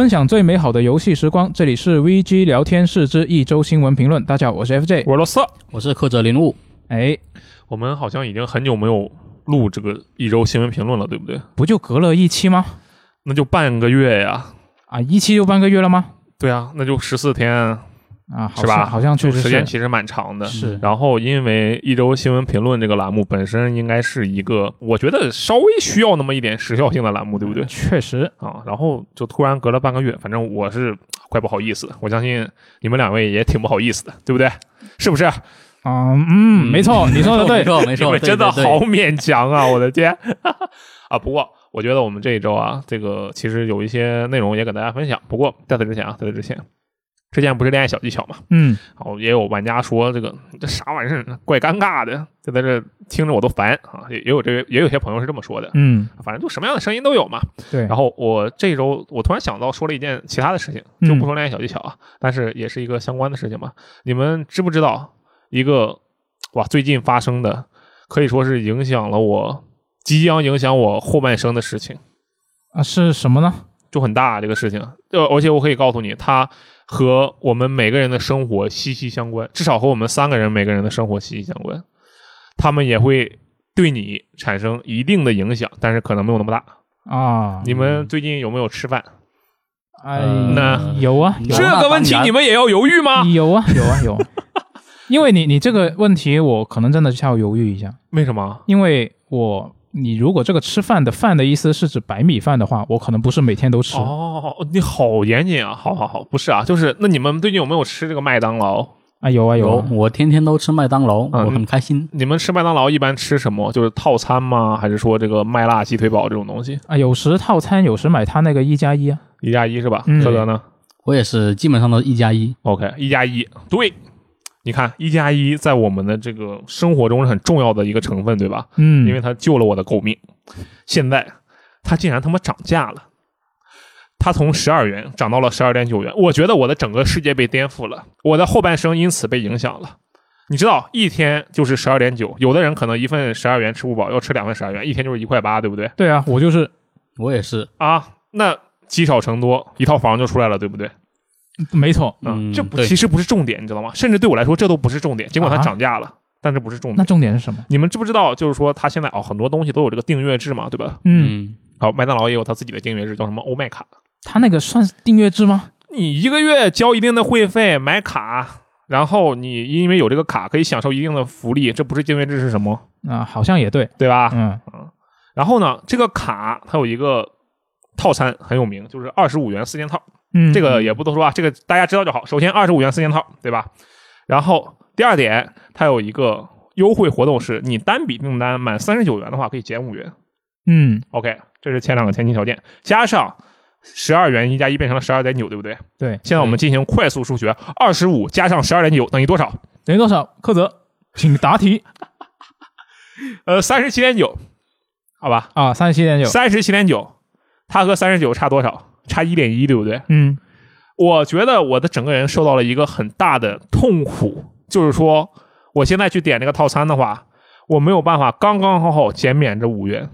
分享最美好的游戏时光，这里是 VG 聊天室之一周新闻评论。大家好，我是 FJ。我是罗斯，我是克泽林物，哎，我们好像已经很久没有录这个一周新闻评论了，对不对？不就隔了一期吗？那就半个月呀。啊，一期就半个月了吗？对啊，那就十四天，啊，好是吧像好像确实是时间其实蛮长的。是然后，因为一周新闻评论这个栏目本身应该是一个，我觉得稍微需要那么一点时效性的栏目，对不对？确实啊，然后就突然隔了半个月，反正我是怪不好意思的，我相信你们两位也挺不好意思的，对不对？是不是？啊，嗯，没错，你说的对没。错没你错，们真的好勉强啊！我的天 啊！不过我觉得我们这一周啊，这个其实有一些内容也给大家分享。不过在此之前啊，在此之前，之前不是恋爱小技巧嘛？嗯，哦，也有玩家说这个这啥玩意儿，怪尴尬的，就在这听着我都烦啊。也也有这个，也有些朋友是这么说的。嗯，反正就什么样的声音都有嘛。对。然后我这周我突然想到说了一件其他的事情，嗯就不说恋爱小技巧啊，但是也是一个相关的事情嘛。你们知不知道一个哇最近发生的，可以说是影响了我，即将影响我后半生的事情，啊，是什么呢？就很大这个事情。就，而且我可以告诉你，它和我们每个人的生活息息相关，至少和我们三个人每个人的生活息息相关。他们也会对你产生一定的影响，但是可能没有那么大。啊，你们最近有没有吃饭？哎，那有啊，有这啊，个问题你们也要犹豫吗？有啊，有啊，有啊。因为你你这个问题，我可能真的需要犹豫一下，为什么？因为我你如果这个吃饭的饭的意思是指白米饭的话，我可能不是每天都吃。哦，你好严谨啊！好好好，不是啊，就是那你们最近有没有吃这个麦当劳？啊，有啊有我天天都吃麦当劳，嗯我很开心。你们吃麦当劳一般吃什么？就是套餐吗？还是说这个麦辣鸡腿堡这种东西？啊，有时套餐，有时买他那个一加一啊。一加一是吧？嗯科德呢我也是基本上都一加一，？OK，一加一，对。你看，一加一在我们的这个生活中是很重要的一个成分，对吧？嗯，因为它救了我的狗命。现在它竟然他妈涨价了，它从十二元涨到了十二点九元。我觉得我的整个世界被颠覆了，我的后半生因此被影响了。你知道，一天就是十二点九，有的人可能一份十二元吃不饱，要吃两份十二元，一天就是一块八，对不对？对啊，我就是我也是。啊，那积少成多，一套房就出来了，对不对？没错。嗯，这不其实不是重点，你知道吗？甚至对我来说，这都不是重点。尽管它啊涨价了，但这不是重那点。重点是什么？你们知不知道？就是说，它现在哦，很多东西都有这个订阅制嘛，对吧？嗯，嗯，好，麦当劳也有它自己的订阅制，叫什么欧麦卡。它那个算是订阅制吗？你一个月交一定的会费买卡，然后你因为有这个卡可以享受一定的福利，这不是订阅制是什么？啊，好像也对。对吧？嗯然后呢，这个卡它有一个套餐很有名，就是二十五元四件套。嗯，这个也不多说啊，这个大家知道就好。首先，二十五元四件套，对吧？然后第二点，它有一个优惠活动，是你单笔订单满三十九元的话可以减五元。嗯，OK，这是前两个前提条件，加上十二元一加一变成了十二点九，对不对？对，现在我们进行快速数学，二十五加上十二点九等于多少？等于多少？柯泽，请答题 呃，三十七点九，好吧，啊，三十七点九。三十七点九，它和三十九差多少？差一点一，对不对？嗯我觉得我的整个人受到了一个很大的痛苦，就是说，我现在去点这个套餐的话，我没有办法刚刚好好减免这五元，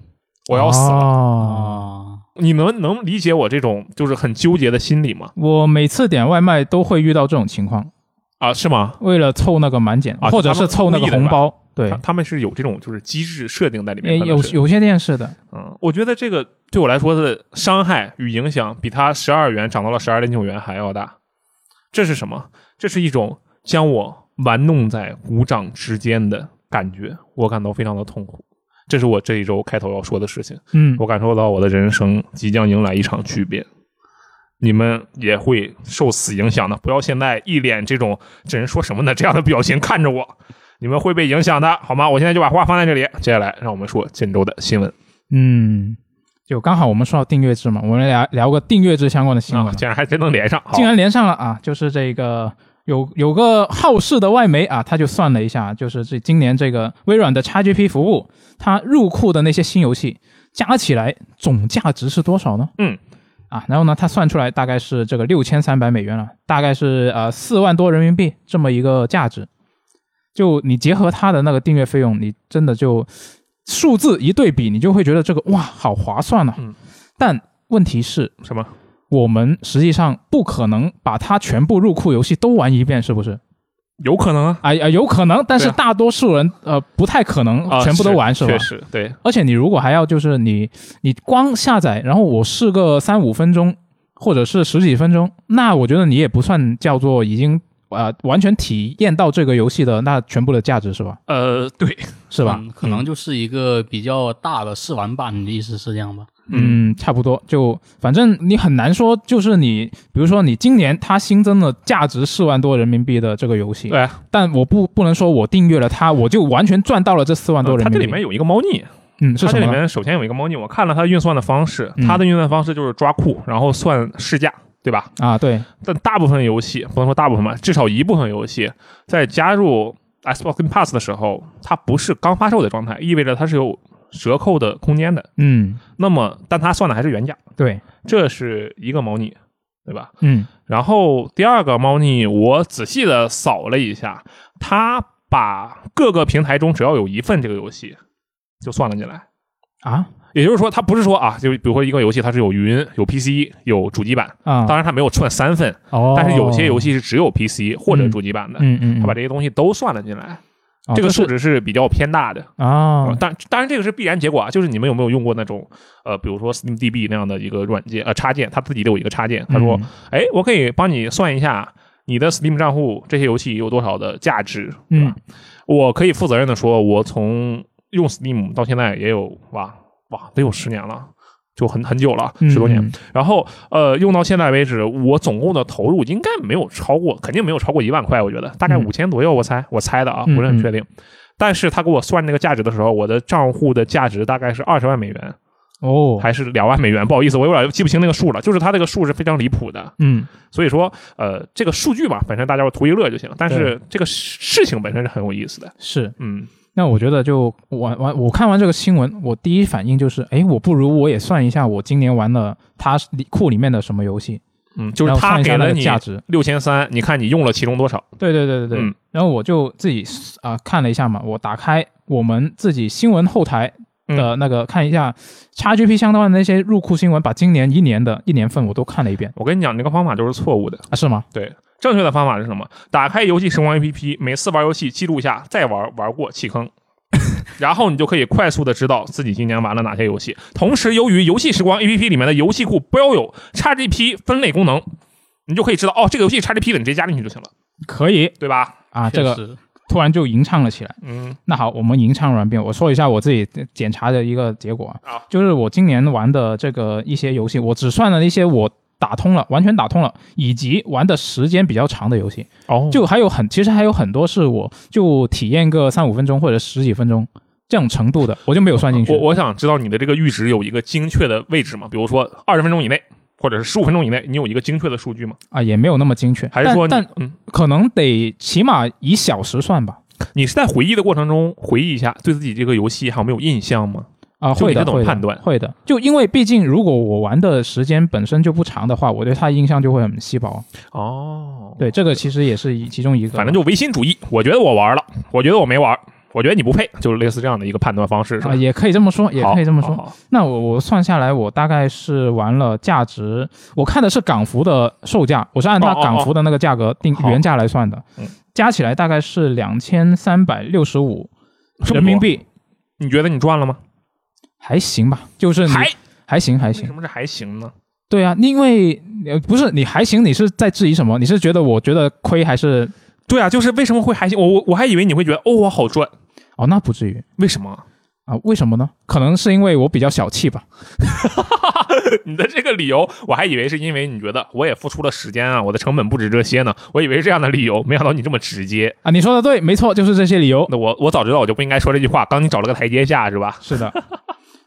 我要死了。你能能理解我这种就是很纠结的心理吗？我每次点外卖都会遇到这种情况，啊，是吗？为了凑那个满减，啊或者是凑那个红包。对他，们是有这种就是机制设定在里面，有有些店是的。嗯，我觉得这个对我来说的伤害与影响比它十二元涨到了十二点九元还要大。这是什么？这是一种将我玩弄在股掌之间的感觉，我感到非常的痛苦。这是我这一周开头要说的事情。嗯，我感受到我的人生即将迎来一场巨变，你们也会受此影响的。不要现在一脸这种这人说什么呢这样的表情看着我，你们会被影响的，好吗？我现在就把话放在这里，接下来让我们说晋州的新闻。嗯，就刚好我们说到订阅制嘛，我们聊聊个订阅制相关的新闻啊，。竟然还真能连上，竟然连上了啊！就是这个有有个好事的外媒啊，他就算了一下，就是这今年这个微软的 XGP 服务，它入库的那些新游戏加起来总价值是多少呢？嗯。啊，然后呢，他算出来大概是这个六千三百美元了，大概是呃四万多人民币这么一个价值。就你结合它的那个订阅费用，你真的就数字一对比，你就会觉得这个哇好划算啊。嗯。但问题是，什么？我们实际上不可能把它全部入库游戏都玩一遍，是不是？有可能啊，啊啊，有可能，但是大多数人呃不太可能啊全部都玩，是吧确？实，对，而且你如果还要就是你你光下载，然后我试个三五分钟，或者是十几分钟，那我觉得你也不算叫做已经呃完全体验到这个游戏的那全部的价值，是吧？呃，对，是吧？嗯可能就是一个比较大的试玩版，你的意思是这样吧？嗯，差不多。就反正你很难说，就是你比如说你今年它新增了价值四万多人民币的这个游戏，对，但我不不能说我订阅了它，我就完全赚到了这四万多呃人民币。它这里面有一个猫腻，嗯？它这里面首先有一个猫腻，我看了它运算的方式，嗯它的运算方式就是抓库，然后算市价，对吧？啊，对，但大部分游戏不能说大部分吧，至少一部分游戏在加入 Xbox Game Pass 的时候，它不是刚发售的状态，意味着它是有折扣的空间的。嗯，那么，但它算的还是原价，对，这是一个猫腻，对吧？嗯然后第二个猫腻，我仔细的扫了一下，它把各个平台中只要有一份这个游戏就算了进来。啊也就是说，它不是说啊，就比如说一个游戏，它是有云、有 PC、有主机版，啊，当然它没有算三份，哦，但是有些游戏是只有 PC 或者主机版的，嗯嗯，嗯它把这些东西都算了进来，哦这个数值是比较偏大的。啊，当当然这个是必然结果啊，就是你们有没有用过那种呃，比如说 SteamDB 那样的一个软件呃插件，它自己都有一个插件，他说，嗯哎，我可以帮你算一下你的 Steam 账户这些游戏有多少的价值，对吧？我可以负责任的说，我从用 Steam 到现在也有哇哇得有十年了。就很很久了，嗯十多年。然后，呃，用到现在为止，我总共的投入应该没有超过，肯定没有超过一万块，我觉得大概嗯五千左右，我猜，我猜的啊，嗯不是很确定。但是他给我算那个价值的时候，我的账户的价值大概是二十万美元，哦，还是两万美元？不好意思，我有点记不清那个数了。就是他这个数是非常离谱的，嗯所以说，呃，这个数据嘛，本身大家图一乐就行。但是这个事事情本身是很有意思的，是。嗯，那我觉得就玩玩，我看完这个新闻，我第一反应就是，哎，我不如我也算一下我今年玩了它里库里面的什么游戏，嗯，就是他给了你价值。六千三，你看你用了其中多少？对对对对对。嗯然后我就自己啊、看了一下嘛，我打开我们自己新闻后台的那个、看一下 XGP 相关的那些入库新闻，把今年一年的一年份我都看了一遍我跟你讲，这个方法就是错误的。啊，是吗？对，正确的方法是什么？打开游戏时光 APP，每次玩游戏记录一下，再玩玩过弃坑，然后你就可以快速的知道自己今年玩了哪些游戏。同时，由于游戏时光 APP 里面的游戏库标有 XGP 分类功能，你就可以知道哦，这个游戏 XGP 的，你直接加进去就行了，可以对吧？啊，这个突然就吟唱了起来。嗯那好，我们吟唱完毕，我说一下我自己检查的一个结果啊，就是我今年玩的这个一些游戏，我只算了一些我打通了，完全打通了，以及玩的时间比较长的游戏，哦就还有很，其实还有很多是我就体验个三五分钟或者十几分钟这种程度的，我就没有算进去。我我想知道你的这个阈值有一个精确的位置吗？比如说二十分钟以内，或者是十五分钟以内，你有一个精确的数据吗？啊，也没有那么精确，还是说嗯，可能得起码以小时算吧？你是在回忆的过程中回忆一下对自己这个游戏还有没有印象吗？啊，会的会的判断会的，就因为毕竟如果我玩的时间本身就不长的话，我对它印象就会很稀薄。哦，对，这个其实也是一其中一个，反正就唯心主义。我觉得我玩了，我觉得我没玩，我觉得你不配，就是类似这样的一个判断方式，是吧？啊，也可以这么说，也可以这么说。那我我算下来，我大概是玩了价值，我看的是港服的售价，我是按它港服的那个价格定原价来算的嗯，加起来大概是两千三百六十五人民币，你觉得你赚了吗？还行吧，就是你还还行还行为什。么是还行呢？对啊，因为呃不是你还行，你是在质疑什么？你是觉得我觉得亏还是对啊，就是为什么会还行？我我我还以为你会觉得哦，我好赚，哦？那不至于为什么？啊？为什么呢？可能是因为我比较小气吧。你的这个理由，我还以为是因为你觉得我也付出了时间啊，我的成本不止这些呢。我以为是这样的理由，没想到你这么直接。啊，你说的对，没错，就是这些理由。那我我早知道我就不应该说这句话，刚你找了个台阶下是吧？是的，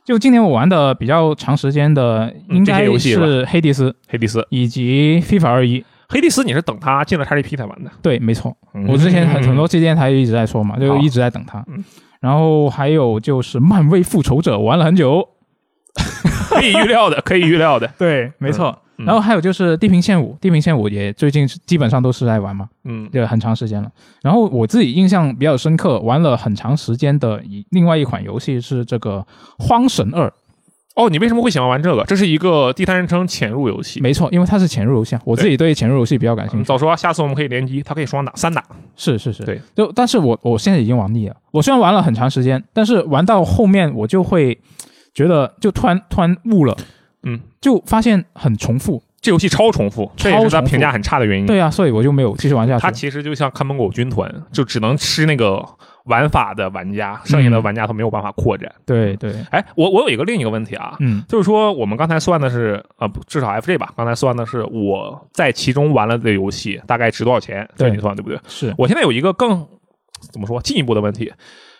就今年我玩的比较长时间的，应该游戏是黑迪斯黑迪斯，以及 FIFA 二一。黑迪斯你是等他进了 XGP 才玩的？对，没错，嗯我之前很很多期间他一直在说嘛，就一直在等它嗯。然后还有就是漫威复仇者，玩了很久。可以预料的，可以预料的。对，没错。嗯然后还有就是地平线五，地平线五也最近基本上都是在玩嘛，嗯，对很长时间了。然后我自己印象比较深刻，玩了很长时间的一另外一款游戏是这个《荒神二》。哦，你为什么会喜欢玩这个？这是一个第三人称潜入游戏。没错，因为它是潜入游戏啊，我自己对潜入游戏比较感兴趣。嗯早说啊，下次我们可以联机，它可以双打、三打。是是是，对。就但是我我现在已经玩腻了。我虽然玩了很长时间，但是玩到后面我就会觉得就突然突然悟了，嗯，就发现很重复。这游戏超重复，这也是它评价很差的原因。对啊，所以我就没有继续玩下去。它其实就像看门狗军团，就只能吃那个玩法的玩家，剩下的玩家他没有办法扩展。对对，哎，我我有一个另一个问题啊，嗯就是说我们刚才算的是呃，至少 FJ 吧，刚才算的是我在其中玩了的游戏大概值多少钱，这对你算对不对？是我现在有一个更怎么说进一步的问题，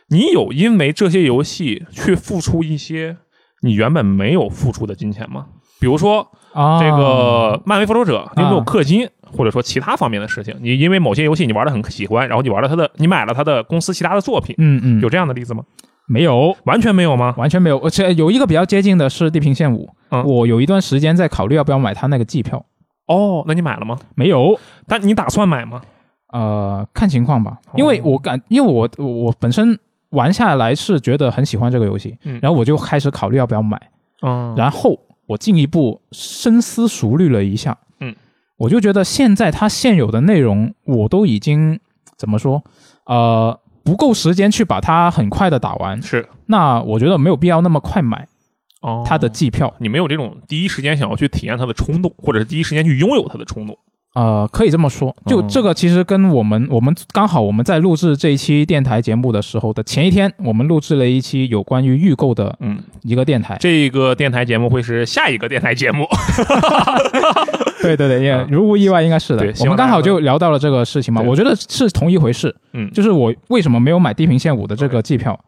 你有因为这些游戏去付出一些你原本没有付出的金钱吗？比如说啊，这个漫威复仇者，你有没有啊氪金，或者说其他方面的事情？你因为某些游戏你玩的很喜欢，然后你玩了他的，你买了他的公司其他的作品，嗯嗯，有这样的例子吗？没有？完全没有吗？完全没有，而且有一个比较接近的是《地平线五》，嗯我有一段时间在考虑要不要买他那个季票，哦，那你买了吗？没有，但你打算买吗？呃，看情况吧，哦因为我感，因为我我本身玩下来是觉得很喜欢这个游戏，嗯然后我就开始考虑要不要买，嗯然后我进一步深思熟虑了一下，嗯，我就觉得现在它现有的内容我都已经怎么说，呃，不够时间去把它很快的打完，是。那我觉得没有必要那么快买哦，它的季票，你没有这种第一时间想要去体验它的冲动，或者是第一时间去拥有它的冲动。呃，可以这么说，就哦。这个其实跟我们我们刚好我们在录制这一期电台节目的时候的前一天，我们录制了一期有关于预购的嗯，一个电台。这个电台节目会是下一个电台节目。对对对，也啊。如无意外应该是的我们刚好就聊到了这个事情嘛，我觉得是同一回事。嗯，就是我为什么没有买地平线五的这个季票，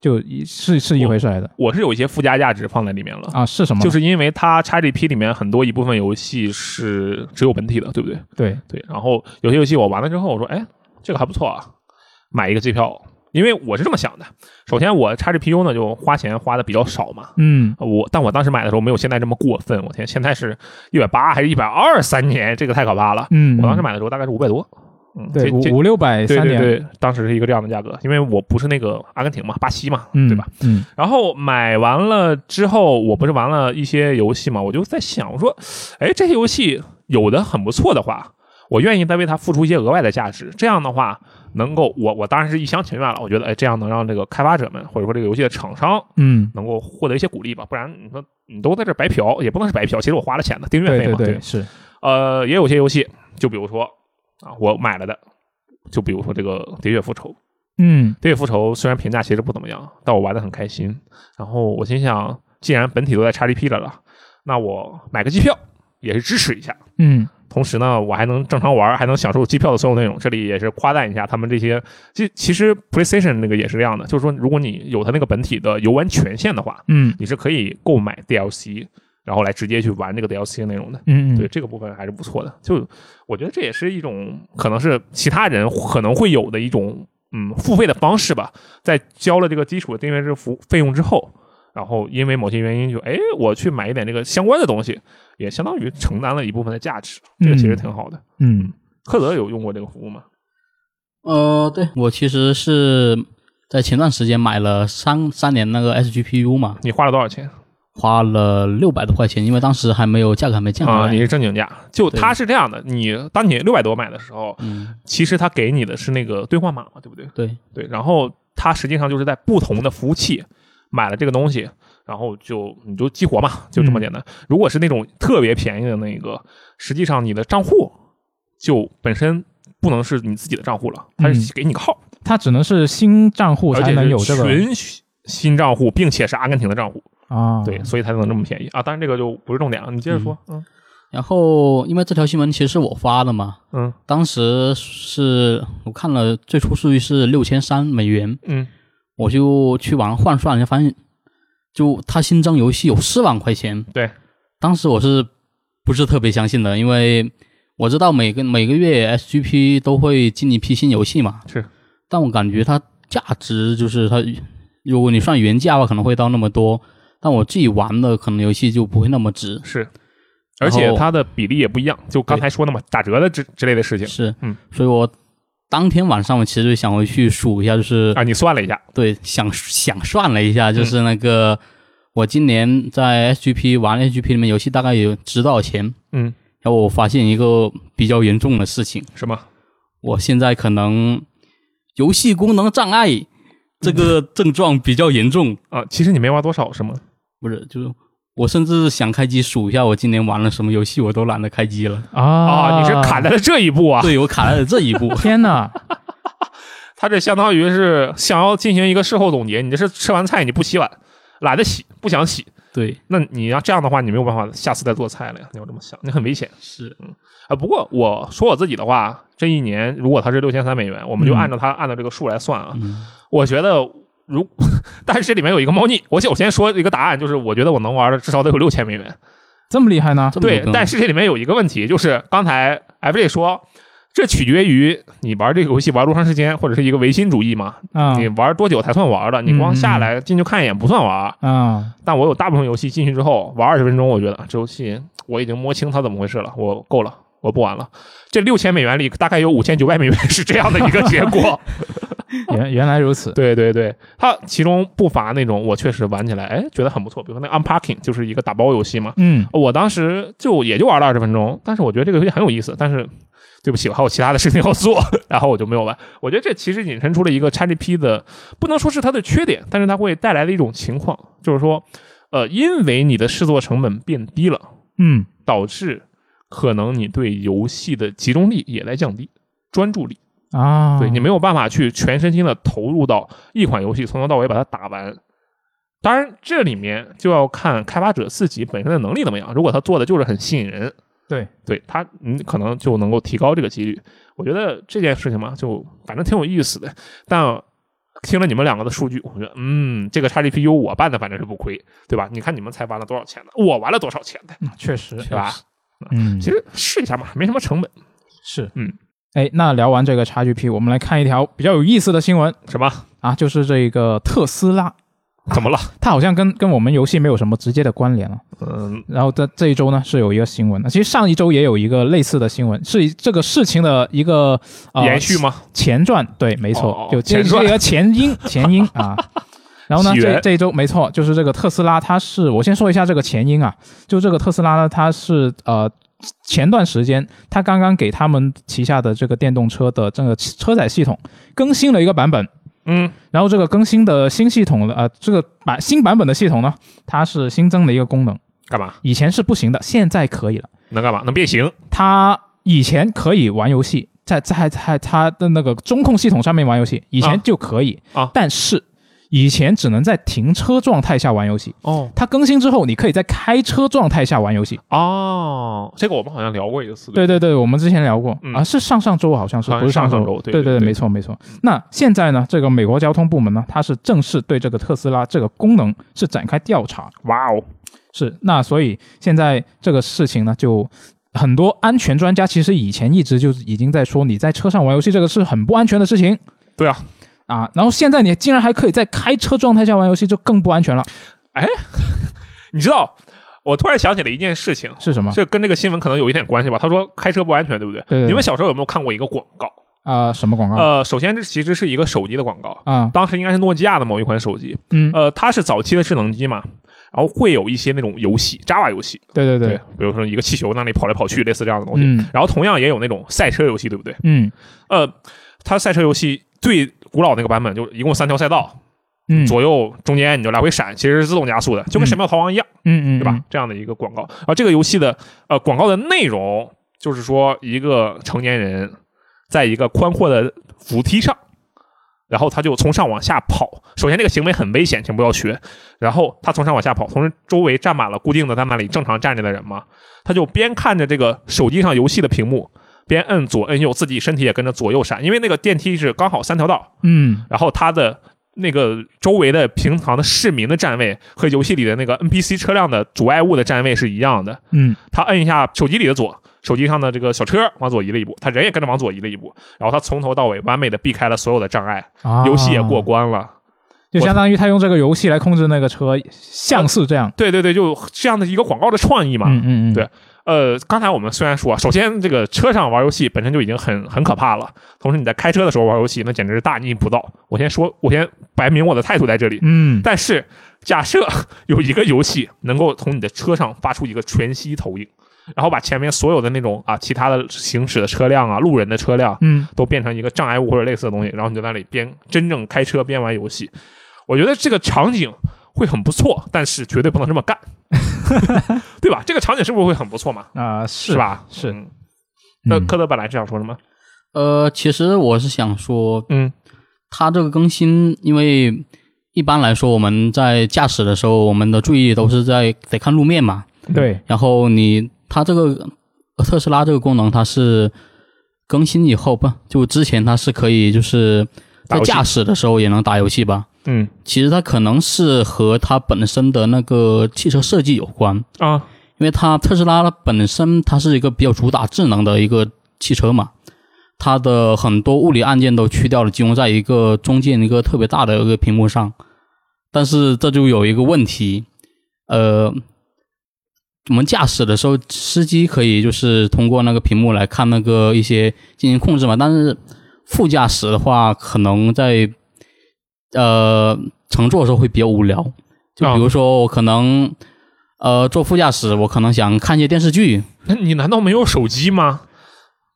就一是是一回事来的我是有一些附加价值放在里面了。啊？是什么？就是因为它 XGP 里面很多一部分游戏是只有本体的，对不对？对，对。然后有些游戏我玩了之后，我说，哎，这个还不错啊，买一个机票。因为我是这么想的，首先我 XGPU 呢就花钱花的比较少嘛，嗯，我但我当时买的时候没有现在这么过分，我天，现在是一百八还是一百二三年，这个太可怕了。嗯，我当时买的时候大概是五百多，嗯，对五六百对三年，对对，当时是一个这样的价格，因为我不是那个阿根廷嘛，巴西嘛，嗯，对吧？？嗯然后买完了之后，我不是玩了一些游戏嘛，我就在想，我说，哎，这些游戏有的很不错的话，我愿意再为它付出一些额外的价值。这样的话，能够我我当然是一厢情愿了，我觉得，哎，这样能让这个开发者们或者说这个游戏的厂商嗯，能够获得一些鼓励吧。不然你说你都在这白嫖，也不能是白嫖，其实我花了钱的订阅费嘛，对对对，是，呃，也有些游戏，就比如说啊，我买了的，就比如说这个《喋血复仇》。嗯《喋血复仇》虽然评价其实不怎么样，但我玩的很开心。然后我心想，既然本体都在 XGP 了了，那我买个机票也是支持一下。嗯同时呢，我还能正常玩，还能享受机票的所有内容。这里也是夸赞一下他们这些。其其实 PlayStation 那个也是这样的，就是说，如果你有它那个本体的游玩权限的话，嗯你是可以购买 DLC，然后来直接去玩这个 DLC 的内容的。嗯嗯，对这个部分还是不错的。就我觉得这也是一种可能是其他人可能会有的一种嗯付费的方式吧。在交了这个基础的订阅制服费用之后，然后因为某些原因就哎我去买一点这个相关的东西，也相当于承担了一部分的价值。这个其实挺好的。嗯克德有用过这个服务吗？呃，对我其实是在前段时间买了三三年那个 SGPU 嘛，你花了多少钱花了六百多块钱，因为当时还没有价格还没降啊、来。你是正经价。就对它是这样的，你当你六百多买的时候，嗯，其实它给你的是那个兑换码嘛，对不对？对，对，然后它实际上就是在不同的服务器买了这个东西，然后就你就激活嘛，就这么简单。如果是那种特别便宜的那个，实际上你的账户就本身不能是你自己的账户了，它是给你个号，它只能是新账户才能有这个纯新账户，并且是阿根廷的账户，啊，对，所以才能这么便宜。啊。当然这个就不是重点了，你接着说，嗯。然后因为这条新闻其实是我发的嘛，嗯。当时是我看了最初数据是六千三美元，嗯。我就去网上换算一下，发现就它新增游戏有四万块钱。对，当时我是不是特别相信的，因为我知道每个每个月 SGP 都会进一批新游戏嘛，是，但我感觉它价值就是它，如果你算原价的话，可能会到那么多，但我自己玩的可能游戏就不会那么值。是。而且它的比例也不一样，就刚才说的嘛，打折的之之类的事情是，嗯，所以我当天晚上我其实就想回去数一下，就是啊，你算了一下，对，想想算了一下，就是那个、我今年在 SGP 玩 SGP 里面游戏大概有值多少钱？嗯，然后我发现一个比较严重的事情，什么？我现在可能游戏功能障碍这个症状比较严重，啊，其实你没玩多少是吗？不是，就是我甚至想开机数一下我今年玩了什么游戏，我都懒得开机了。啊啊，你是卡在了这一步啊？对我卡在了这一步，天哪！他这相当于是想要进行一个事后总结，你这是吃完菜你不洗碗，懒得洗，不想洗，对，那你要这样的话，你没有办法下次再做菜了呀。你要这么想，你很危险是嗯啊。不过我说我自己的话，这一年如果他是六千三美元，我们就按照他按照这个数来算啊。嗯我觉得如，但是这里面有一个猫腻，我先我先说一个答案，就是我觉得我能玩的至少得有六千美元。这么厉害呢？对，但是这里面有一个问题，就是刚才 FJ 说，这取决于你玩这个游戏玩多长时间，或者是一个唯心主义嘛。啊你玩多久才算玩的？你光下来进去看一眼不算玩。啊但我有大部分游戏进去之后玩二十分钟，我觉得这游戏我已经摸清它怎么回事了，我够了，我不玩了。这六千美元里大概有五千九百美元 是这样的一个结果。原原来如此。对对对，它其中不乏那种我确实玩起来哎觉得很不错，比如说那 Unpacking 就是一个打包游戏嘛，嗯我当时就也就玩了二十分钟，但是我觉得这个游戏很有意思，但是对不起，我还有其他的事情要做，然后我就没有玩。我觉得这其实引申出了一个 XGP 的，不能说是它的缺点，但是它会带来的一种情况，就是说，呃，因为你的试作成本变低了，嗯导致可能你对游戏的集中力也在降低，专注力，啊，对你没有办法去全身心的投入到一款游戏从头到尾把它打完。当然，这里面就要看开发者自己本身的能力怎么样。如果他做的就是很吸引人，对对他，嗯，可能就能够提高这个几率。我觉得这件事情嘛，就反正挺有意思的。但听了你们两个的数据，我觉得，嗯，这个 XGPU 我办的反正是不亏，对吧？你看你们才玩了多少钱的，我玩了多少钱的，嗯确实是吧？嗯，其实试一下嘛，没什么成本。是嗯。哎，那聊完这个 XGP，我们来看一条比较有意思的新闻什么？啊，就是这个特斯拉，怎么了？它好像跟跟我们游戏没有什么直接的关联了。嗯，然后这这一周呢是有一个新闻，其实上一周也有一个类似的新闻，是这个事情的一个、呃、延续吗？前传，对，没错，哦就这前传是一个前因前因啊。然后呢，这这一周没错，就是这个特斯拉，它是我先说一下这个前因啊，就这个特斯拉呢，它是呃前段时间它刚刚给他们旗下的这个电动车的这个车载系统更新了一个版本，嗯，然后这个更新的新系统的呃这个版新版本的系统呢，它是新增了一个功能，干嘛？以前是不行的，现在可以了。能干嘛？能变形？它以前可以玩游戏，在在在它的那个中控系统上面玩游戏，以前啊就可以啊但是以前只能在停车状态下玩游戏。哦它更新之后，你可以在开车状态下玩游戏。哦，这个我们好像聊过一次。对对对，我们之前聊过、嗯啊，是上上周好像是，不是上上上周对对对对没错没错。那现在呢，这个美国交通部门呢，它是正式对这个特斯拉这个功能是展开调查。哇哦，是，那所以现在这个事情呢，就很多安全专家其实以前一直就已经在说，你在车上玩游戏这个是很不安全的事情对啊，啊。然后现在你竟然还可以在开车状态下玩游戏，就更不安全了，哎你知道，我突然想起了一件事情，是什么？这跟这个新闻可能有一点关系吧？他说开车不安全，对不对？对对对你们小时候有没有看过一个广告？啊、什么广告？呃，首先这其实是一个手机的广告，啊，当时应该是诺基亚的某一款手机，嗯，呃，它是早期的智能机嘛，然后会有一些那种游戏，Java 游戏，对对对，比如说一个气球那里跑来跑去，类似这样的东西。嗯然后同样也有那种赛车游戏，对不对？嗯呃，它赛车游戏最古老那个版本就一共三条赛道，嗯，左右中间你就来回闪，其实是自动加速的，就跟神庙逃亡一样，嗯嗯，对吧？？这样的一个广告。然后这个游戏的呃广告的内容就是说，一个成年人在一个宽阔的扶梯上，然后他就从上往下跑。首先这个行为很危险，请不要学。然后他从上往下跑，同时周围站满了固定的在那里正常站着的人嘛，他就边看着这个手机上游戏的屏幕。边摁左摁右，自己身体也跟着左右闪，因为那个电梯是刚好三条道，嗯然后它的那个周围的平常的市民的站位和游戏里的那个 NPC 车辆的阻碍物的站位是一样的。嗯他摁一下手机里的左，手机上的这个小车往左移了一步，他人也跟着往左移了一步，然后他从头到尾完美的避开了所有的障碍，啊，游戏也过关了。就相当于他用这个游戏来控制那个车，像是这样。对对对，就这样的一个广告的创意嘛。嗯嗯嗯，对呃，刚才我们虽然说，首先这个车上玩游戏本身就已经很很可怕了，同时你在开车的时候玩游戏，那简直是大逆不道。我先说，我先摆明我的态度在这里。嗯，但是假设有一个游戏能够从你的车上发出一个全息投影，然后把前面所有的那种啊其他的行驶的车辆啊、路人的车辆嗯，都变成一个障碍物或者类似的东西，然后你就在那里边真正开车边玩游戏，我觉得这个场景会很不错，但是绝对不能这么干，对吧？这个场景是不是会很不错嘛？啊，是是？吧？是嗯那嗯科德本来是想说什么？呃，其实我是想说，嗯它这个更新，因为一般来说我们在驾驶的时候，我们的注意力都是在得看路面嘛。对，然后你它这个呃特斯拉这个功能，它是更新以后不就之前它是可以就是在驾驶的时候也能打游戏吧？嗯。其实它可能是和它本身的那个汽车设计有关，啊。因为它特斯拉本身它是一个比较主打智能的一个汽车嘛，它的很多物理按键都去掉了，集中在一个中间一个特别大的一个屏幕上。但是这就有一个问题，呃，我们驾驶的时候，司机可以就是通过那个屏幕来看那个一些进行控制嘛，但是副驾驶的话，可能在呃乘坐的时候会比较无聊。就比如说，我可能、呃坐副驾驶，我可能想看一些电视剧，那你难道没有手机吗？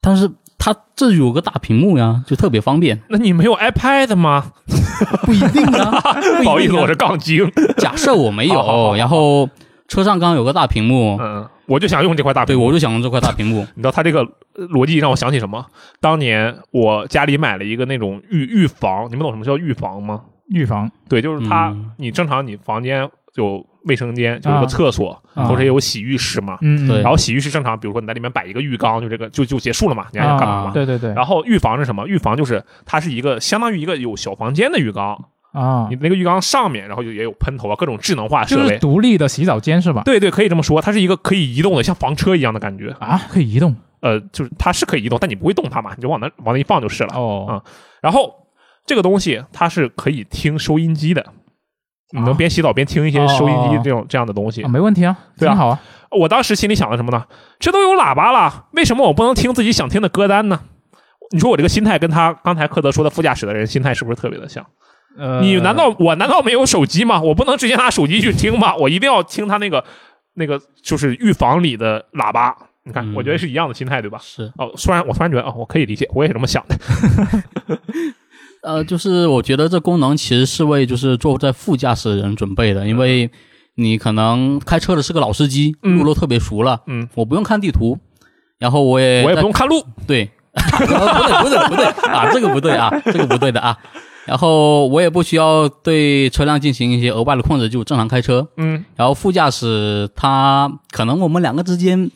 但是它这有个大屏幕呀，就特别方便。那你没有 iPad 吗？不一定啊，不 好意思，我是是杠精。假设我没好好好好有，然后车上刚刚有个大屏幕，嗯，我就想用这块大对屏幕。我就想用这块大屏幕。你知道他这个呃逻辑让我想起什么？当年我家里买了一个那种预预防，你们懂什么叫预防吗？预防对，就是它，嗯你正常你房间有卫生间，就有啊个厕所，啊同时也有洗浴室嘛。嗯，对然后洗浴室正常，比如说你在里面摆一个浴缸，就这个就就结束了嘛，你还想干嘛？对对对，然后预防是什么？预防就是它是一个相当于一个有小房间的浴缸，啊你，那个浴缸上面，然后就也有喷头啊，各种智能化设备。就是独立的洗澡间是吧？对对，可以这么说，它是一个可以移动的，像房车一样的感觉。啊，可以移动呃，就是它是可以移动，但你不会动它嘛，你就往那往那一放就是了。哦啊然后这个东西它是可以听收音机的，你能啊边洗澡边听一些哦收音机哦这种这样的东西啊，。没问题啊，对啊挺好啊。我当时心里想的什么呢？这都有喇叭了，为什么我不能听自己想听的歌单呢？你说我这个心态跟他刚才科德说的副驾驶的人心态是不是特别的像？呃，你难道我难道没有手机吗？我不能直接拿手机去听吗？我一定要听他那个那个就是预防里的喇叭。你看，嗯我觉得是一样的心态，对吧？是，哦，突然我突然觉得，哦，我可以理解，我也是这么想的。呃，就是我觉得这功能其实是为就是坐在副驾驶的人准备的，因为你可能开车的是个老司机，嗯路都特别熟了，嗯，我不用看地图，然后我也我也不用看路。对，不对不对不对啊，这个不对啊，这个不对的啊。然后我也不需要对车辆进行一些额外的控制，就正常开车。嗯，然后副驾驶他可能我们两个之间，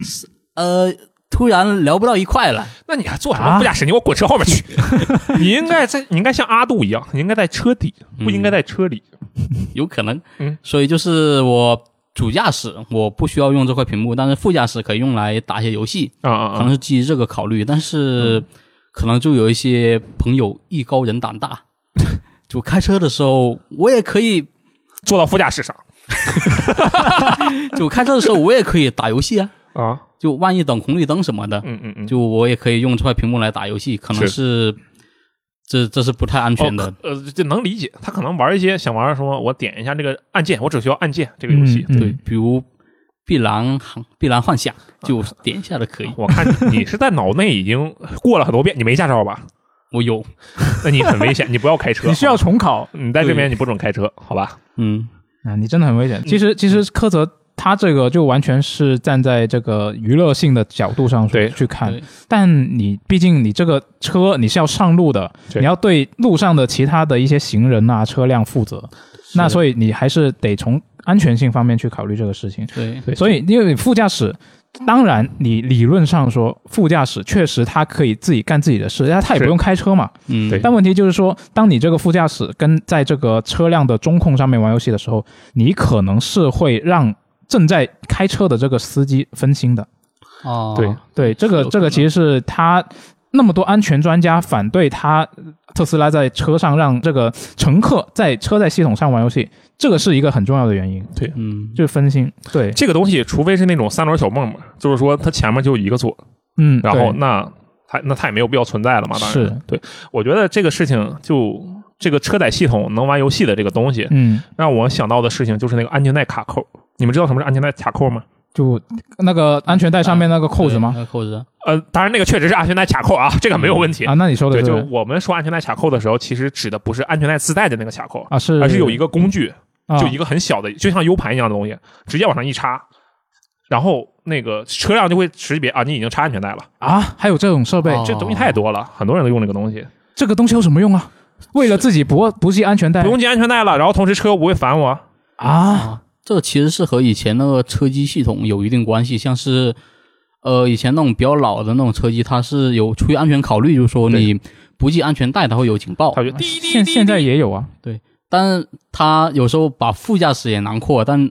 是呃，突然聊不到一块了。那你还做什么啊副驾驶？你给我滚车后面去！你应该在，你应该像阿杜一样，你应该在车底，不应该在车里。有可能，嗯，所以就是我主驾驶我不需要用这块屏幕，但是副驾驶可以用来打一些游戏，啊啊啊！可能是基于这个考虑，但是可能就有一些朋友艺高人胆大，就开车的时候我也可以，坐到副驾驶上 就开车的时候我也可以打游戏啊，啊，就万一等红绿灯什么的，嗯嗯嗯，就我也可以用这块屏幕来打游戏，可能是这这是不太安全的。哦呃，这能理解。他可能玩一些想玩什么，我点一下这个按键，我只需要按键这个游戏。嗯对，比如《碧蓝碧蓝幻想》，就点一下就可以。我看你你 是在脑内已经过了很多遍，你没驾照吧？我有，那你很危险，你不要开车。你需要重考。你在这边你不准开车，好吧？嗯，啊，你真的很危险。其实其实柯泽他这个就完全是站在这个娱乐性的角度上对。去去看，但你毕竟你这个车你是要上路的，你要对路上的其他的一些行人啊车辆负责，那所以你还是得从安全性方面去考虑这个事情。对对所以因为副驾驶。当然，你理论上说，副驾驶确实他可以自己干自己的事，他他也不用开车嘛。嗯，对但问题就是说，当你这个副驾驶跟在这个车辆的中控上面玩游戏的时候，你可能是会让正在开车的这个司机分心的。哦，对对，这个这个其实是他那么多安全专家反对他特斯拉在车上让这个乘客在车载系统上玩游戏，这个是一个很重要的原因，对嗯，就是分心。对，这个东西，除非是那种三轮小梦嘛，就是说它前面就一个座，嗯，然后那它那它也没有必要存在了嘛。当然是对，我觉得这个事情就这个车载系统能玩游戏的这个东西，嗯，让我想到的事情就是那个安全带卡扣。你们知道什么是安全带卡扣吗？就那个安全带上面那个扣子吗？对那个扣子，呃，当然那个确实是安全带卡扣啊，这个没有问题。啊，那你说的对，就我们说安全带卡扣的时候，其实指的不是安全带自带的那个卡扣，啊，是而是有一个工具，啊就一个很小的，就像 U 盘一样的东西，直接往上一插，然后那个车辆就会识别啊，你已经插安全带了。啊，还有这种设备，哦这东西太多了，很多人都用这个东西，这个东西有什么用啊？为了自己不不系安全带不用系安全带了，然后同时车又不会烦我。啊？啊，这个其实是和以前那个车机系统有一定关系，像是呃以前那种比较老的那种车机，它是有出于安全考虑，就是说你不系安全带，它会有警报它。就滴滴滴现现在也有啊，但是它有时候把副驾驶也囊括，但